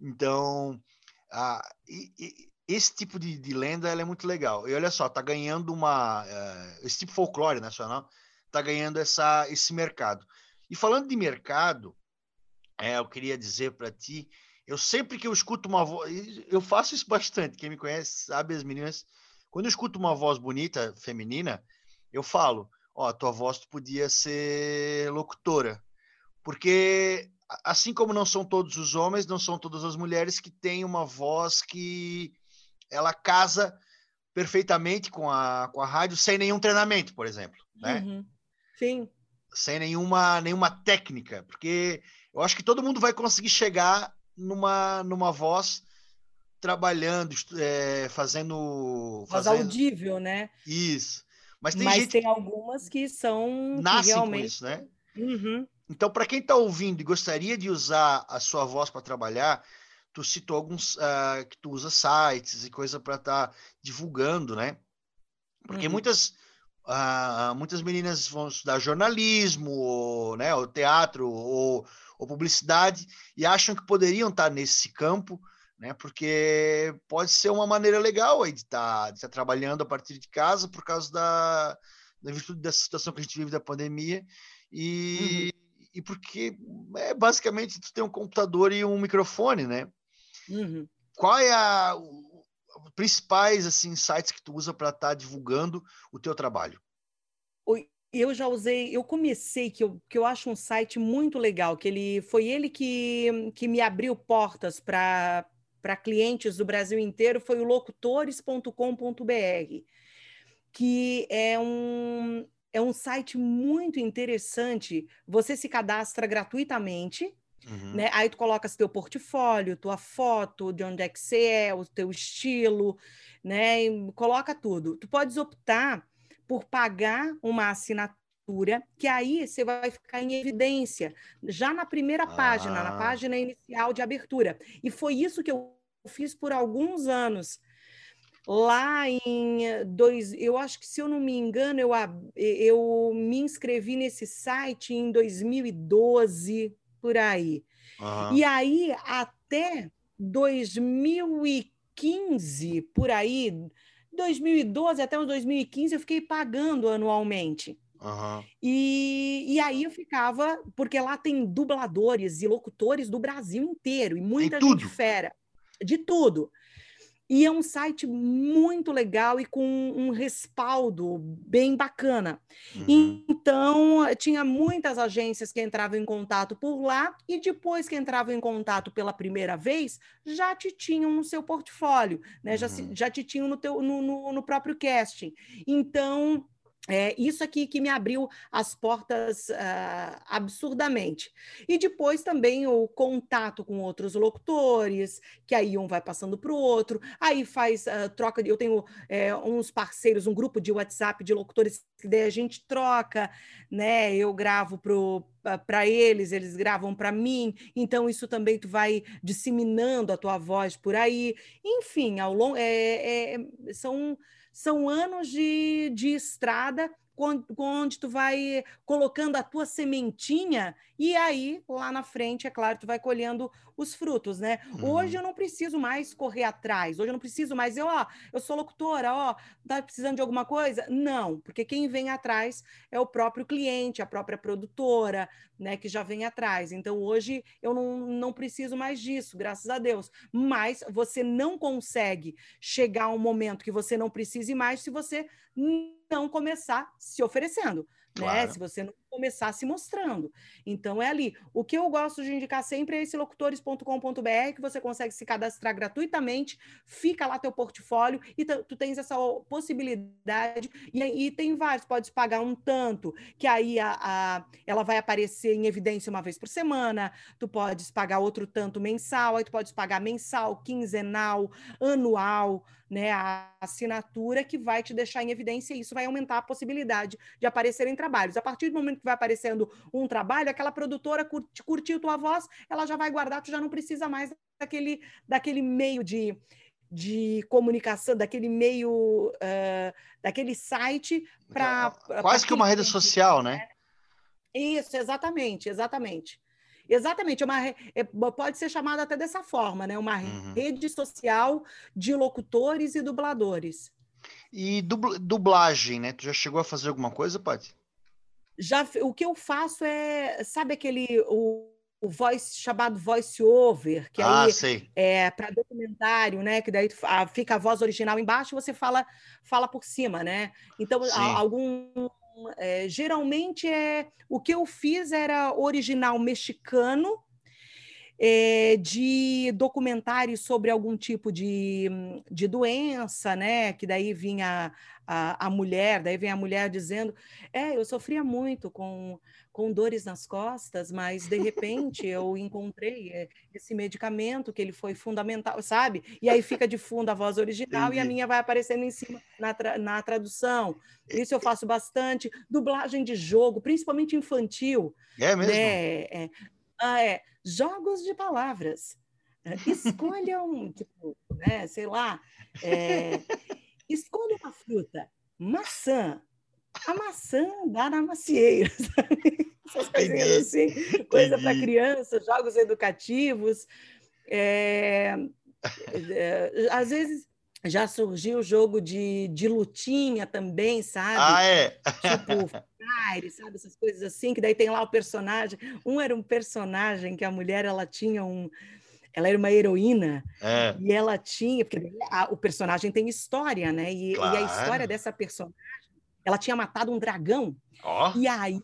então, ah, e, e, esse tipo de, de lenda é muito legal. E olha só, tá ganhando uma. Uh, esse tipo de folclore nacional tá ganhando essa, esse mercado. E falando de mercado, é, eu queria dizer para ti, eu sempre que eu escuto uma voz, eu faço isso bastante, quem me conhece sabe, as meninas quando eu escuto uma voz bonita, feminina, eu falo, ó, a tua voz podia ser locutora. Porque assim como não são todos os homens, não são todas as mulheres que têm uma voz que ela casa perfeitamente com a, com a rádio sem nenhum treinamento, por exemplo, né? Uhum. Sim. Sem nenhuma, nenhuma técnica, porque eu acho que todo mundo vai conseguir chegar numa, numa voz trabalhando, é, fazendo, Voz fazendo... audível, né? Isso. Mas tem, Mas gente tem algumas que são nascem que realmente... com isso, né? Uhum. Então, para quem está ouvindo e gostaria de usar a sua voz para trabalhar, tu citou alguns uh, que tu usa sites e coisa para estar tá divulgando, né? Porque uhum. muitas uh, muitas meninas vão estudar jornalismo, ou, né, ou teatro, ou, ou publicidade e acham que poderiam estar tá nesse campo, né? Porque pode ser uma maneira legal aí de estar tá, de tá trabalhando a partir de casa por causa da, da virtude dessa situação que a gente vive da pandemia e, uhum. e porque é basicamente tu tem um computador e um microfone, né? Uhum. Qual é a os principais assim sites que tu usa para estar tá divulgando o teu trabalho? Eu já usei, eu comecei, que eu, que eu acho um site muito legal, que ele foi ele que, que me abriu portas para para clientes do Brasil inteiro foi o locutores.com.br, que é um, é um site muito interessante. Você se cadastra gratuitamente, uhum. né? Aí tu colocas teu portfólio, tua foto, de onde é que você é, o teu estilo, né? E coloca tudo. Tu podes optar por pagar uma assinatura que aí você vai ficar em evidência, já na primeira ah. página, na ah. página inicial de abertura. E foi isso que eu fiz por alguns anos. Lá em dois, eu acho que se eu não me engano, eu, eu me inscrevi nesse site em 2012, por aí. E aí, até 2015, por aí, 2012 até 2015, eu fiquei pagando anualmente. Uhum. E, e aí eu ficava, porque lá tem dubladores e locutores do Brasil inteiro, e muita gente fera, de tudo. E é um site muito legal e com um respaldo bem bacana. Uhum. Então, tinha muitas agências que entravam em contato por lá e depois que entravam em contato pela primeira vez, já te tinham no seu portfólio, né? Uhum. Já, já te tinham no, teu, no, no, no próprio casting. Então, é, isso aqui que me abriu as portas uh, absurdamente. E depois também o contato com outros locutores, que aí um vai passando para o outro, aí faz uh, troca. De, eu tenho é, uns parceiros, um grupo de WhatsApp de locutores que daí a gente troca, né? Eu gravo para eles, eles gravam para mim, então isso também tu vai disseminando a tua voz por aí. Enfim, ao longo é, é, são são anos de, de estrada onde tu vai colocando a tua sementinha e aí lá na frente, é claro, tu vai colhendo os frutos, né? Uhum. Hoje eu não preciso mais correr atrás, hoje eu não preciso mais, eu, ó, eu sou locutora, ó, tá precisando de alguma coisa? Não, porque quem vem atrás é o próprio cliente, a própria produtora, né, que já vem atrás. Então hoje eu não, não preciso mais disso, graças a Deus. Mas você não consegue chegar a um momento que você não precise mais se você não começar se oferecendo. Né? Claro. Né? Se você não começar se mostrando. Então é ali. O que eu gosto de indicar sempre é esse locutores.com.br, que você consegue se cadastrar gratuitamente, fica lá teu portfólio e tu tens essa possibilidade. E, tem vários, pode pagar um tanto, que aí a, a, ela vai aparecer em evidência uma vez por semana, tu podes pagar outro tanto mensal, aí tu podes pagar mensal, quinzenal, anual né, a assinatura que vai te deixar em evidência e isso vai aumentar a possibilidade de aparecerem trabalhos. A partir do momento que vai aparecendo um trabalho, aquela produtora curti, curtiu tua voz, ela já vai guardar, tu já não precisa mais daquele, daquele meio de, de comunicação, daquele meio, uh, daquele site para. Quase que uma rede social, né? Isso, exatamente, exatamente. Exatamente, uma, é, pode ser chamada até dessa forma, né? Uma uhum. rede social de locutores e dubladores. E dublagem, né? Tu já chegou a fazer alguma coisa, Paty? Já, o que eu faço é, sabe aquele o, o voice chamado voice over, que ah, aí sei. é para documentário, né? Que daí fica a voz original embaixo e você fala fala por cima, né? Então, algum é, geralmente é o que eu fiz era original mexicano é, de documentários sobre algum tipo de, de doença, né? Que daí vinha a, a mulher, daí vem a mulher dizendo: É, eu sofria muito com, com dores nas costas, mas de repente eu encontrei eh, esse medicamento que ele foi fundamental, sabe? E aí fica de fundo a voz original Entendi. e a minha vai aparecendo em cima na, tra na tradução. Isso eu faço bastante. Dublagem de jogo, principalmente infantil. É mesmo? Né? É, ah, é, jogos de palavras. É, escolham, tipo, né, sei lá, é, escolha uma fruta, maçã. A maçã dá na macieira, sabe? Essas coisinhas assim, coisa para criança, jogos educativos. É, é, às vezes já surgiu o jogo de, de lutinha também, sabe? Ah, é? Tipo, Fire, sabe? Essas coisas assim, que daí tem lá o personagem. Um era um personagem que a mulher, ela tinha um... Ela era uma heroína é. e ela tinha... Porque a, o personagem tem história, né? E, claro. e, a história dessa personagem, ela tinha matado um dragão. Oh. E aí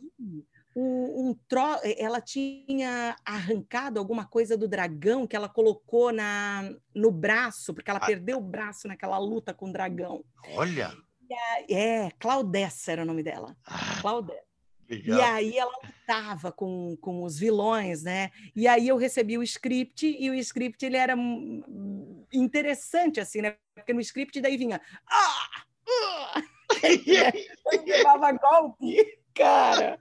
um, um tro... ela tinha arrancado alguma coisa do dragão que ela colocou na, no braço, porque ela ah. perdeu o braço naquela luta com o dragão. Olha! A, é, Claudessa era o nome dela. Ah, Claudessa. Legal. E aí ela lutava com, com os vilões, né? E aí eu recebi o script e o script ele era interessante assim, né? Porque no script daí vinha ah! ah! eu levava golpe cara.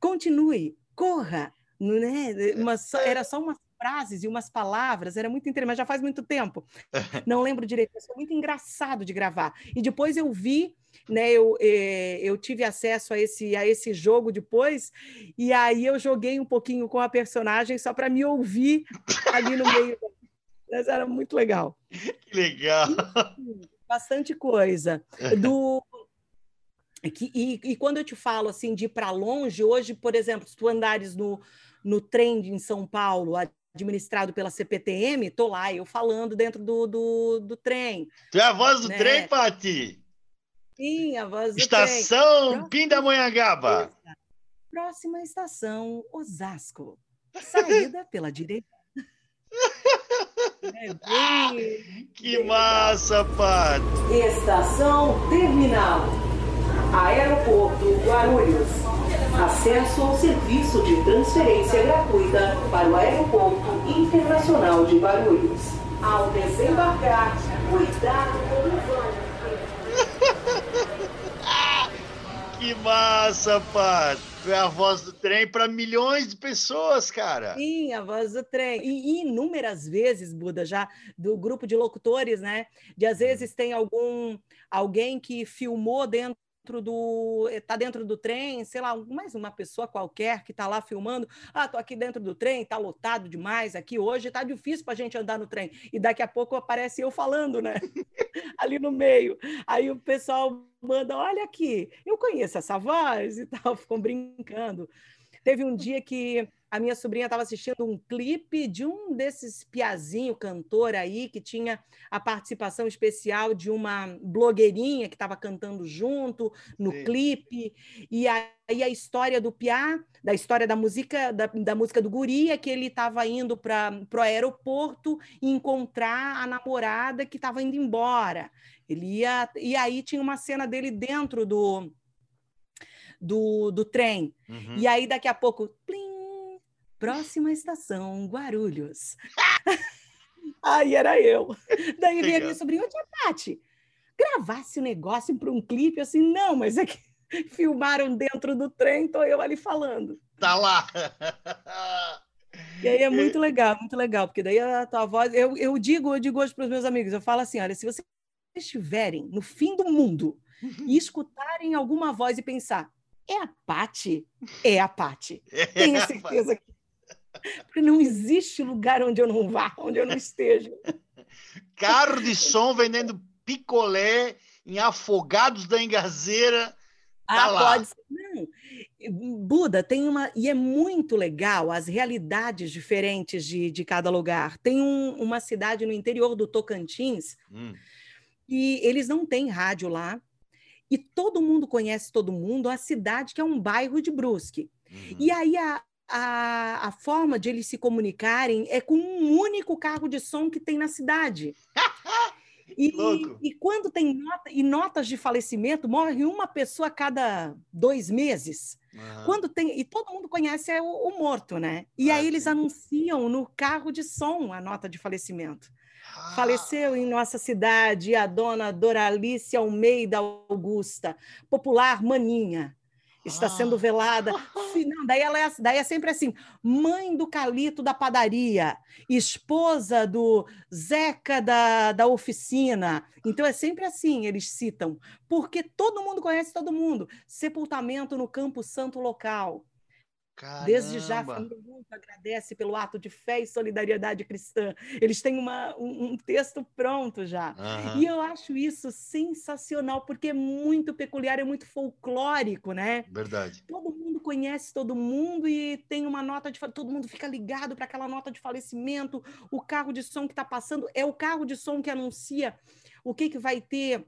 Continue, corra, né? Uma, era só umas frases e umas palavras, era muito interessante, mas já faz muito tempo. Não lembro direito, mas foi muito engraçado de gravar. E depois eu vi, né, eu, eh, eu tive acesso a esse, a esse jogo depois, e aí eu joguei um pouquinho com a personagem só para me ouvir ali no meio. Mas era muito legal. Que legal! Bastante coisa. Do, que, e, e, quando eu te falo assim de ir para longe, hoje, por exemplo, se tu andares no, no trem em São Paulo, a administrado pela CPTM, tô lá, eu falando dentro do, do, do trem. Tu é a voz do né? trem, Pati? Sim, a voz do estação trem. Pindamonhangaba. Próxima estação, Osasco. Saída pela direita. É bem, que massa, Pati! Estação terminal. Aeroporto Guarulhos. Acesso ao serviço de transferência gratuita para o Aeroporto Internacional de Guarulhos. Ao desembarcar, cuidado com o vão. que massa, Pat! É a voz do trem para milhões de pessoas, cara. Sim, a voz do trem. E, inúmeras vezes, Buda, já do grupo de locutores, né? De às vezes tem algum alguém que filmou dentro dentro do está dentro do trem, sei lá, mais uma pessoa qualquer que está lá filmando, ah, tô aqui dentro do trem, tá lotado demais aqui hoje, tá difícil para a gente andar no trem. E daqui a pouco aparece eu falando, né? Ali no meio. Aí o pessoal manda, olha aqui, eu conheço essa voz e tal, ficam brincando. Teve um dia que a minha sobrinha estava assistindo um clipe de um desses piazinho cantor aí que tinha a participação especial de uma blogueirinha que estava cantando junto no Sim. clipe e aí a história do piá da história da música da, da música do guri é que ele estava indo para o aeroporto encontrar a namorada que estava indo embora ele ia e aí tinha uma cena dele dentro do do, do trem uhum. e aí daqui a pouco plim, Próxima estação, Guarulhos. Aí era eu. Daí veio a minha sobrinha, tia Tati, gravasse o um negócio para um clipe assim, não, mas é que filmaram dentro do trem, tô eu ali falando. Tá lá. E aí é muito legal, muito legal, porque daí a tua voz, eu, eu digo, eu digo hoje para os meus amigos, eu falo assim, olha, se vocês estiverem no fim do mundo e escutarem alguma voz e pensar, é a Pati? É a Pati. É Tenha certeza que porque não existe lugar onde eu não vá, onde eu não esteja. Carro de som vendendo picolé em Afogados da Engazeira. Tá ah, lá. pode ser. Não. Buda tem uma. E é muito legal as realidades diferentes de, de cada lugar. Tem um, uma cidade no interior do Tocantins hum. e eles não têm rádio lá. E todo mundo conhece todo mundo, a cidade que é um bairro de Brusque. Uhum. E aí a, a, a forma de eles se comunicarem é com um único carro de som que tem na cidade. E, e, quando tem nota, e notas de falecimento, morre uma pessoa a cada dois meses. Uhum. Quando tem, e todo mundo conhece é o, o morto, né? E ah, aí eles sim. anunciam no carro de som a nota de falecimento. Ah. Faleceu em nossa cidade a dona Doralice Almeida Augusta, popular Maninha está sendo ah. velada. Não, daí, ela é, daí é sempre assim: mãe do Calito da padaria, esposa do Zeca da, da oficina. Então é sempre assim, eles citam, porque todo mundo conhece todo mundo. Sepultamento no Campo Santo local. Caramba. Desde já, a família muito agradece pelo ato de fé e solidariedade cristã. Eles têm uma, um, um texto pronto já. Uhum. E eu acho isso sensacional, porque é muito peculiar, é muito folclórico, né? Verdade. Todo mundo conhece todo mundo e tem uma nota de. Todo mundo fica ligado para aquela nota de falecimento. O carro de som que está passando é o carro de som que anuncia o que, que vai ter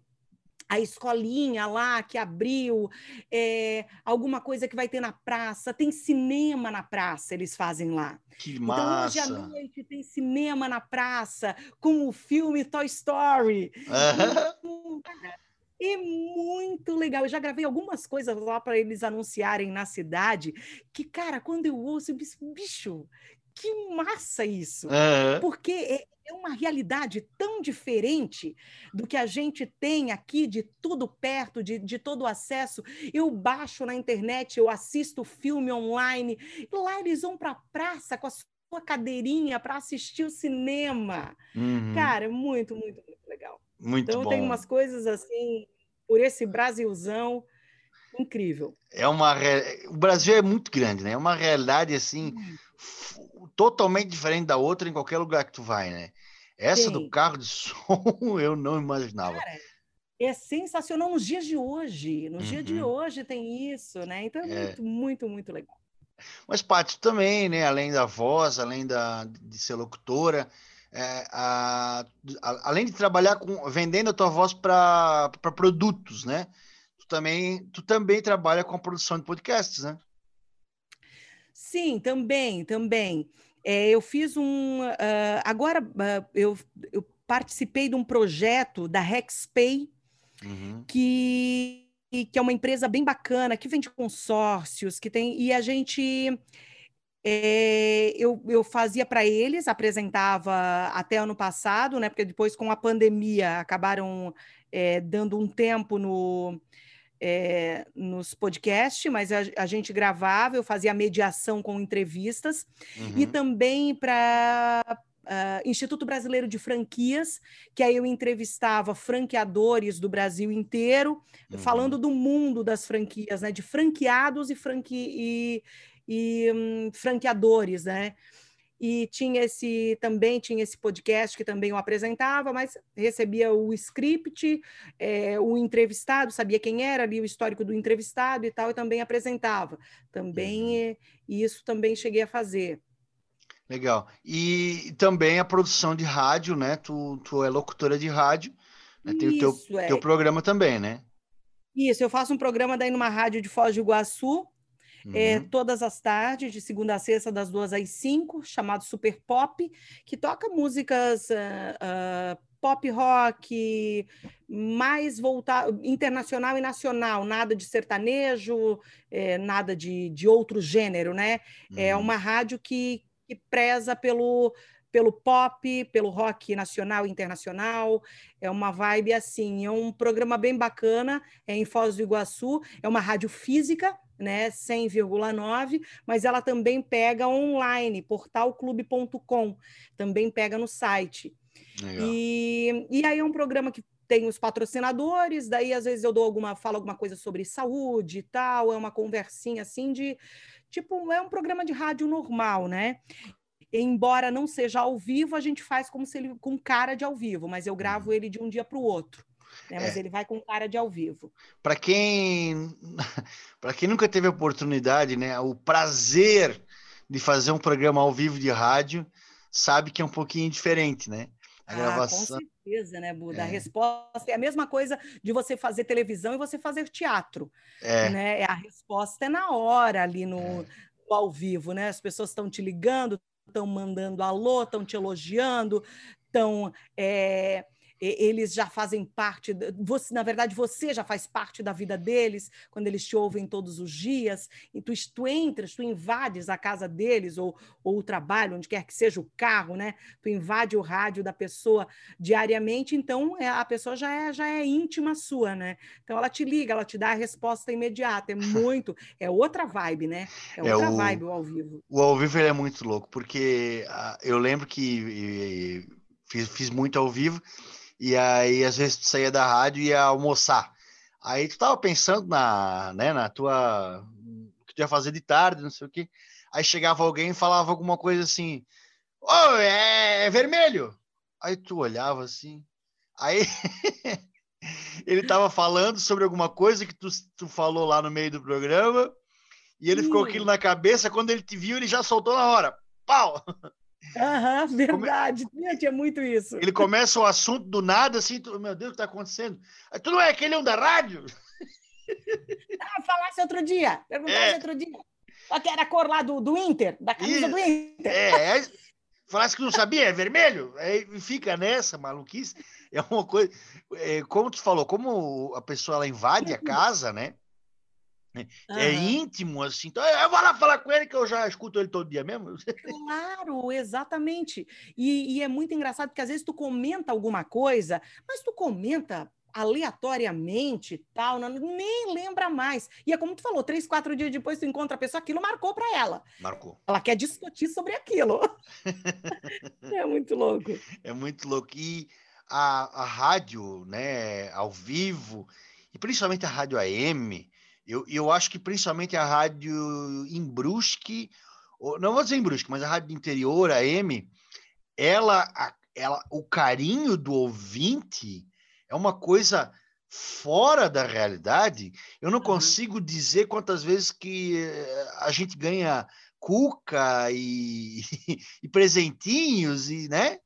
a escolinha lá que abriu, é, alguma coisa que vai ter na praça, tem cinema na praça, eles fazem lá. Que massa! Então, hoje à noite tem cinema na praça, com o filme Toy Story. Uhum. É muito legal. Eu já gravei algumas coisas lá para eles anunciarem na cidade, que, cara, quando eu ouço, eu penso, bicho, que massa isso! Uhum. Porque é, uma realidade tão diferente do que a gente tem aqui, de tudo perto, de, de todo acesso. Eu baixo na internet, eu assisto filme online, e lá eles vão para a praça com a sua cadeirinha para assistir o cinema. Uhum. Cara, é muito, muito, muito legal. Muito então, bom. tem umas coisas assim, por esse Brasilzão incrível. É uma o Brasil é muito grande, né? É uma realidade assim totalmente diferente da outra em qualquer lugar que tu vai, né? Essa Sim. do carro de som eu não imaginava. Cara, é sensacional nos dias de hoje. Nos uhum. dias de hoje tem isso, né? Então é, é, muito, muito, muito legal. Mas, Paty, também, né? Além da voz, além da, de ser locutora, é, a, a, além de trabalhar com vendendo a tua voz para produtos, né? Tu também, tu também trabalha com a produção de podcasts, né? Sim, também, também. É, eu fiz um. Uh, agora, uh, eu, eu participei de um projeto da Rexpay, uhum. que, que é uma empresa bem bacana, que vende consórcios, que tem. E a gente. É, eu, eu fazia para eles, apresentava até ano passado, né? Porque depois, com a pandemia, acabaram é, dando um tempo no, é, nos podcasts, mas a, a, gente gravava, eu fazia mediação com entrevistas, uhum. e também para uh, ah, Instituto Brasileiro de Franquias, que aí eu entrevistava franqueadores do Brasil inteiro, uhum. falando do mundo das franquias, né, de franqueados e, franqui e, e um, franqueadores, né? E tinha esse também tinha esse podcast que também eu apresentava, mas recebia o script, é, o entrevistado, sabia quem era ali, o histórico do entrevistado e tal, e também apresentava. Também uhum. isso também cheguei a fazer. Legal. E também a produção de rádio, né? Tu, tu é locutora de rádio, né? tem isso, o teu, é. teu programa também, né? Isso, eu faço um programa daí numa rádio de Foz do Iguaçu, uhum. é, todas as tardes, de segunda a sexta, das duas às cinco, chamado Super Pop, que toca músicas uh, uh, pop rock, mais voltado, internacional e nacional, nada de sertanejo, é, nada de, de outro gênero, né? É uhum. É uma rádio que, que preza pelo pelo pop, pelo rock nacional e internacional. É uma vibe assim, é um programa bem bacana, é em Foz do Iguaçu, é uma rádio física, né, 100,9, mas ela também pega online, portalclube.com, também pega no site. E, e aí é um programa que tem os patrocinadores, daí às vezes eu dou alguma, falo alguma coisa sobre saúde e tal, é uma conversinha assim de tipo, é um programa de rádio normal, né? Embora não seja ao vivo, a gente faz como se ele com cara de ao vivo, mas eu gravo uhum. ele de um dia para o outro. Né? Mas é. ele vai com cara de ao vivo. Para quem para quem nunca teve oportunidade, né, o prazer de fazer um programa ao vivo de rádio, sabe que é um pouquinho diferente, né? A ah, gravação. Com certeza, né, Buda? É. A resposta é a mesma coisa de você fazer televisão e você fazer teatro. É. Né? A resposta é na hora ali no, é. no ao vivo, né? As pessoas estão te ligando, estão mandando alô, estão te elogiando, estão é, eles já fazem parte, você, na verdade, você já faz parte da vida deles, quando eles te ouvem todos os dias, e tu, tu entras, tu invades a casa deles, ou, ou o trabalho, onde quer que seja o carro, né? Tu invade o rádio da pessoa diariamente, então é, a pessoa já é, já é íntima sua, né? Então ela te liga, ela te dá a resposta imediata, é muito, é outra vibe, né? É, é outra é o, vibe o ao vivo. O ao vivo é muito louco, porque uh, eu lembro que fiz, fiz muito ao vivo, e aí às vezes tu saía da rádio e ia almoçar. Aí tu tava pensando na, né, na tua o que tu ia fazer de tarde, não sei o quê. Aí chegava alguém e falava alguma coisa assim: "Ô, oh, é, é vermelho". Aí tu olhava assim. Aí ele tava falando sobre alguma coisa que tu, tu falou lá no meio do programa. E ele ficou aquilo na cabeça, quando ele te viu, ele já soltou na hora. Pau! Aham, verdade. Come... Tinha muito isso. Ele começa o assunto do nada, assim, tu, meu Deus, o que está acontecendo? Tu não é aquele um da rádio? Ah, falasse outro dia. Perguntasse é. outro dia. Qual que era a cor lá do, do Inter, da camisa e, do Inter. É, é, falasse que não sabia, é vermelho. Aí fica nessa maluquice. É uma coisa. É, como tu falou, como a pessoa ela invade a casa, né? Uhum. É íntimo, assim. Então, eu vou lá falar com ele, que eu já escuto ele todo dia mesmo. Claro, exatamente. E, e, é muito engraçado, porque às vezes tu comenta alguma coisa, mas tu comenta aleatoriamente, tal, não, nem lembra mais. E é como tu falou, três, quatro dias depois tu encontra a pessoa, aquilo marcou para ela. Marcou. Ela quer discutir sobre aquilo. é muito louco. É muito louco. E a, a rádio, né, ao vivo, e principalmente a rádio AM, eu, eu acho que principalmente a rádio em Brusque, não vou dizer em Brusque, mas a rádio interior, a M, ela, ela, o carinho do ouvinte é uma coisa fora da realidade, eu não uhum. consigo dizer quantas vezes que eh, a gente ganha cuca e, e presentinhos e, né?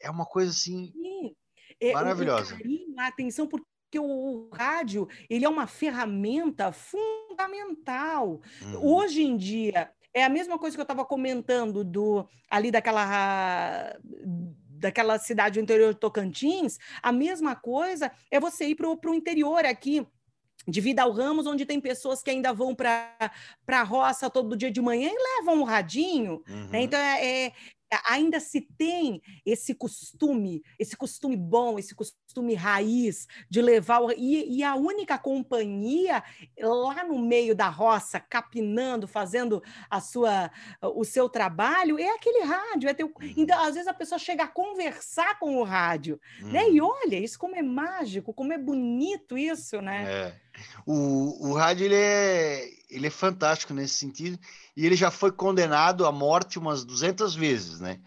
É uma coisa assim Sim. É, maravilhosa. O carinho, a atenção, porque o rádio ele é uma ferramenta fundamental. Uhum. Hoje em dia, é a mesma coisa que eu estava comentando do ali daquela daquela cidade do interior de Tocantins, a mesma coisa é você ir para o interior aqui de Vidal Ramos, onde tem pessoas que ainda vão para a roça todo dia de manhã e levam um radinho. Né? Uhum. Né? Então, é, é, ainda se tem esse costume, esse costume bom, esse costume raiz de levar o... e, e, a única companhia lá no meio da roça, capinando, fazendo a sua, o seu trabalho, é aquele rádio. É teu... Uhum. Então, às vezes a pessoa chega a conversar com o rádio, né? E uhum. olha, isso como é mágico, como é bonito isso, né? É. O, o rádio ele é, ele é fantástico nesse sentido e ele já foi condenado à morte umas 200 vezes, né?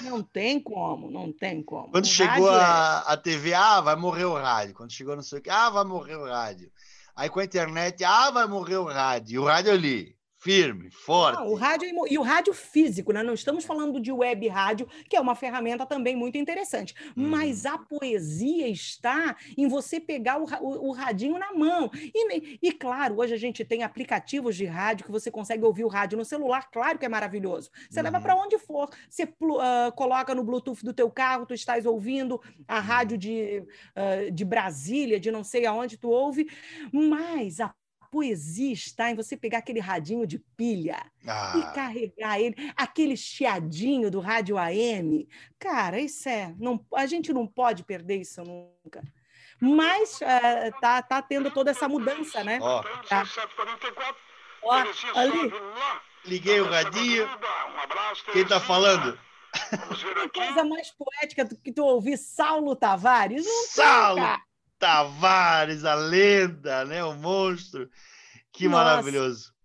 Não tem como, não tem como. Quando o chegou a, é... a TV, ah, vai morrer o rádio. Quando chegou não sei o que, ah, vai morrer o rádio. Aí com a internet, ah, vai morrer o rádio. E o rádio ali, firme, forte. Não, o rádio e o rádio físico, né? Não estamos falando de web rádio, que é uma ferramenta também muito interessante. Hum. Mas a poesia está em você pegar o, o, o radinho na mão. E, e, claro, hoje a gente tem aplicativos de rádio que você consegue ouvir o rádio no celular, claro que é maravilhoso. Você leva para uhum. onde for, você uh, coloca no Bluetooth do teu carro, tu estás ouvindo a rádio uhum. de, uh, de Brasília, de não sei aonde tu ouve, mas a poesia está em você pegar aquele radinho de pilha ah. e carregar ele, aquele chiadinho do rádio AM. Cara, isso é. Não, a gente não pode perder isso nunca. Mas uh, tá, tá tendo toda essa mudança, né? Ó, tá. Ó ali. Liguei o radinho. Quem tá falando? Que coisa mais poética do que tu ouvir Saulo Tavares? Não Saulo! Tem, Tavares, a lenda, né? O monstro. Que Nossa. maravilhoso.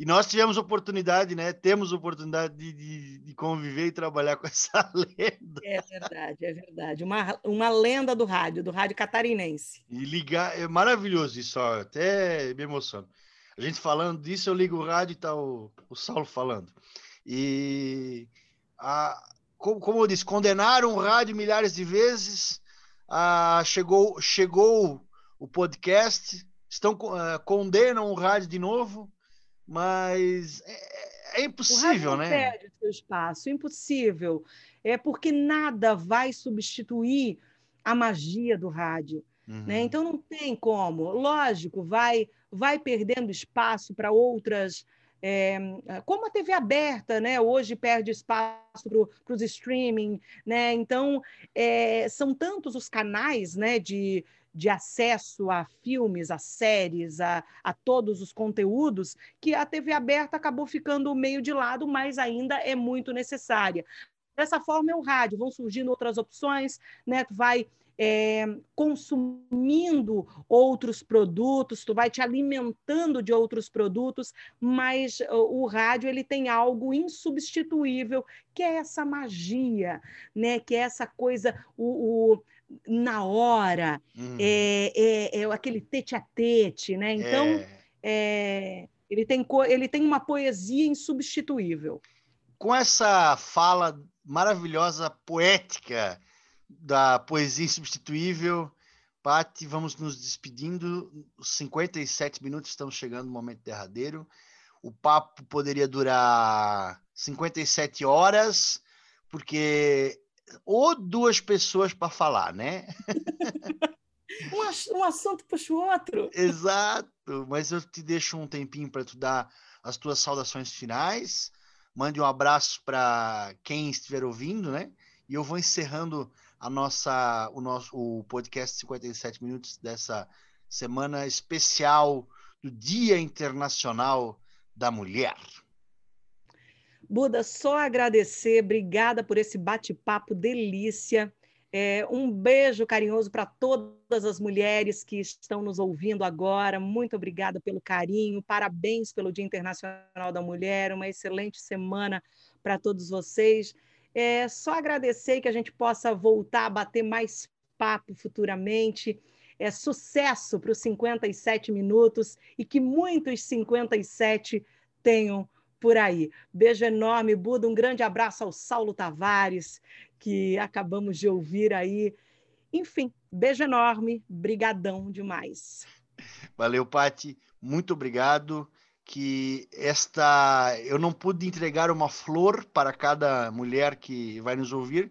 E nós tivemos oportunidade, né? Temos oportunidade de, de, de, conviver e trabalhar com essa lenda. É verdade, é verdade. Uma, uma lenda do rádio, do rádio catarinense. E ligar, é maravilhoso isso, ó, até me emociono. A gente falando disso, eu ligo o rádio e tá o, o Saulo falando. E a, como, como eu disse, condenaram o rádio milhares de vezes, ah, chegou, chegou o podcast, estão uh, condenam o rádio de novo, mas é, é impossível, o rádio né? Perde seu espaço, impossível. É porque nada vai substituir a magia do rádio. Né? Uhum. Né? Então não tem como. Lógico, vai, vai perdendo espaço para outras é, como a TV aberta, né, hoje perde espaço para os streaming, né, então é, são tantos os canais, né, de, de acesso a filmes, a séries, a, a todos os conteúdos, que a TV aberta acabou ficando meio de lado, mas ainda é muito necessária. Dessa forma é o rádio, vão surgindo outras opções, né, vai é, consumindo outros produtos, tu vai te alimentando de outros produtos, mas o, o rádio ele tem algo insubstituível, que é essa magia, né? que é essa coisa, o, o na hora, hum. é, é, é, aquele tete a tete, né? Então, é. ele, tem, ele tem uma poesia insubstituível. Com essa fala maravilhosa, poética, da poesia insubstituível. Pati, vamos nos despedindo. Os 57 minutos estamos chegando no momento derradeiro. O papo poderia durar 57 horas, porque ou duas pessoas para falar, né? um, um assunto puxa o outro. Exato, mas eu te deixo um tempinho para tu dar as tuas saudações finais. Mande um abraço para quem estiver ouvindo, né? E eu vou encerrando a nossa, o nosso o podcast 57 minutos dessa semana especial do Dia Internacional da Mulher. Buda, só agradecer, obrigada por esse bate-papo delícia. É, um beijo carinhoso para todas as mulheres que estão nos ouvindo agora. Muito obrigada pelo carinho, parabéns pelo Dia Internacional da Mulher. Uma excelente semana para todos vocês. É só agradecer que a gente possa voltar a bater mais papo futuramente. É sucesso para os 57 minutos e que muitos 57 tenham por aí. Beijo enorme, Buda. Um grande abraço ao Saulo Tavares, que acabamos de ouvir aí. Enfim, beijo enorme, brigadão demais. Valeu, Pati. Muito obrigado. Que esta eu não pude entregar uma flor para cada mulher que vai nos ouvir,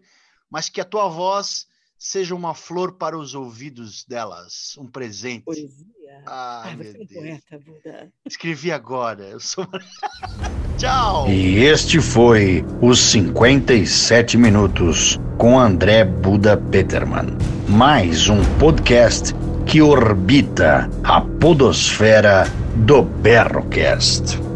mas que a tua voz seja uma flor para os ouvidos delas, um presente. Poesia. Ah, você é um poeta, Buda. Escrevi agora. Eu sou... Tchau. E este foi os 57 minutos com André Buda Peterman. Mais um podcast que orbita a podosfera do Berrocast.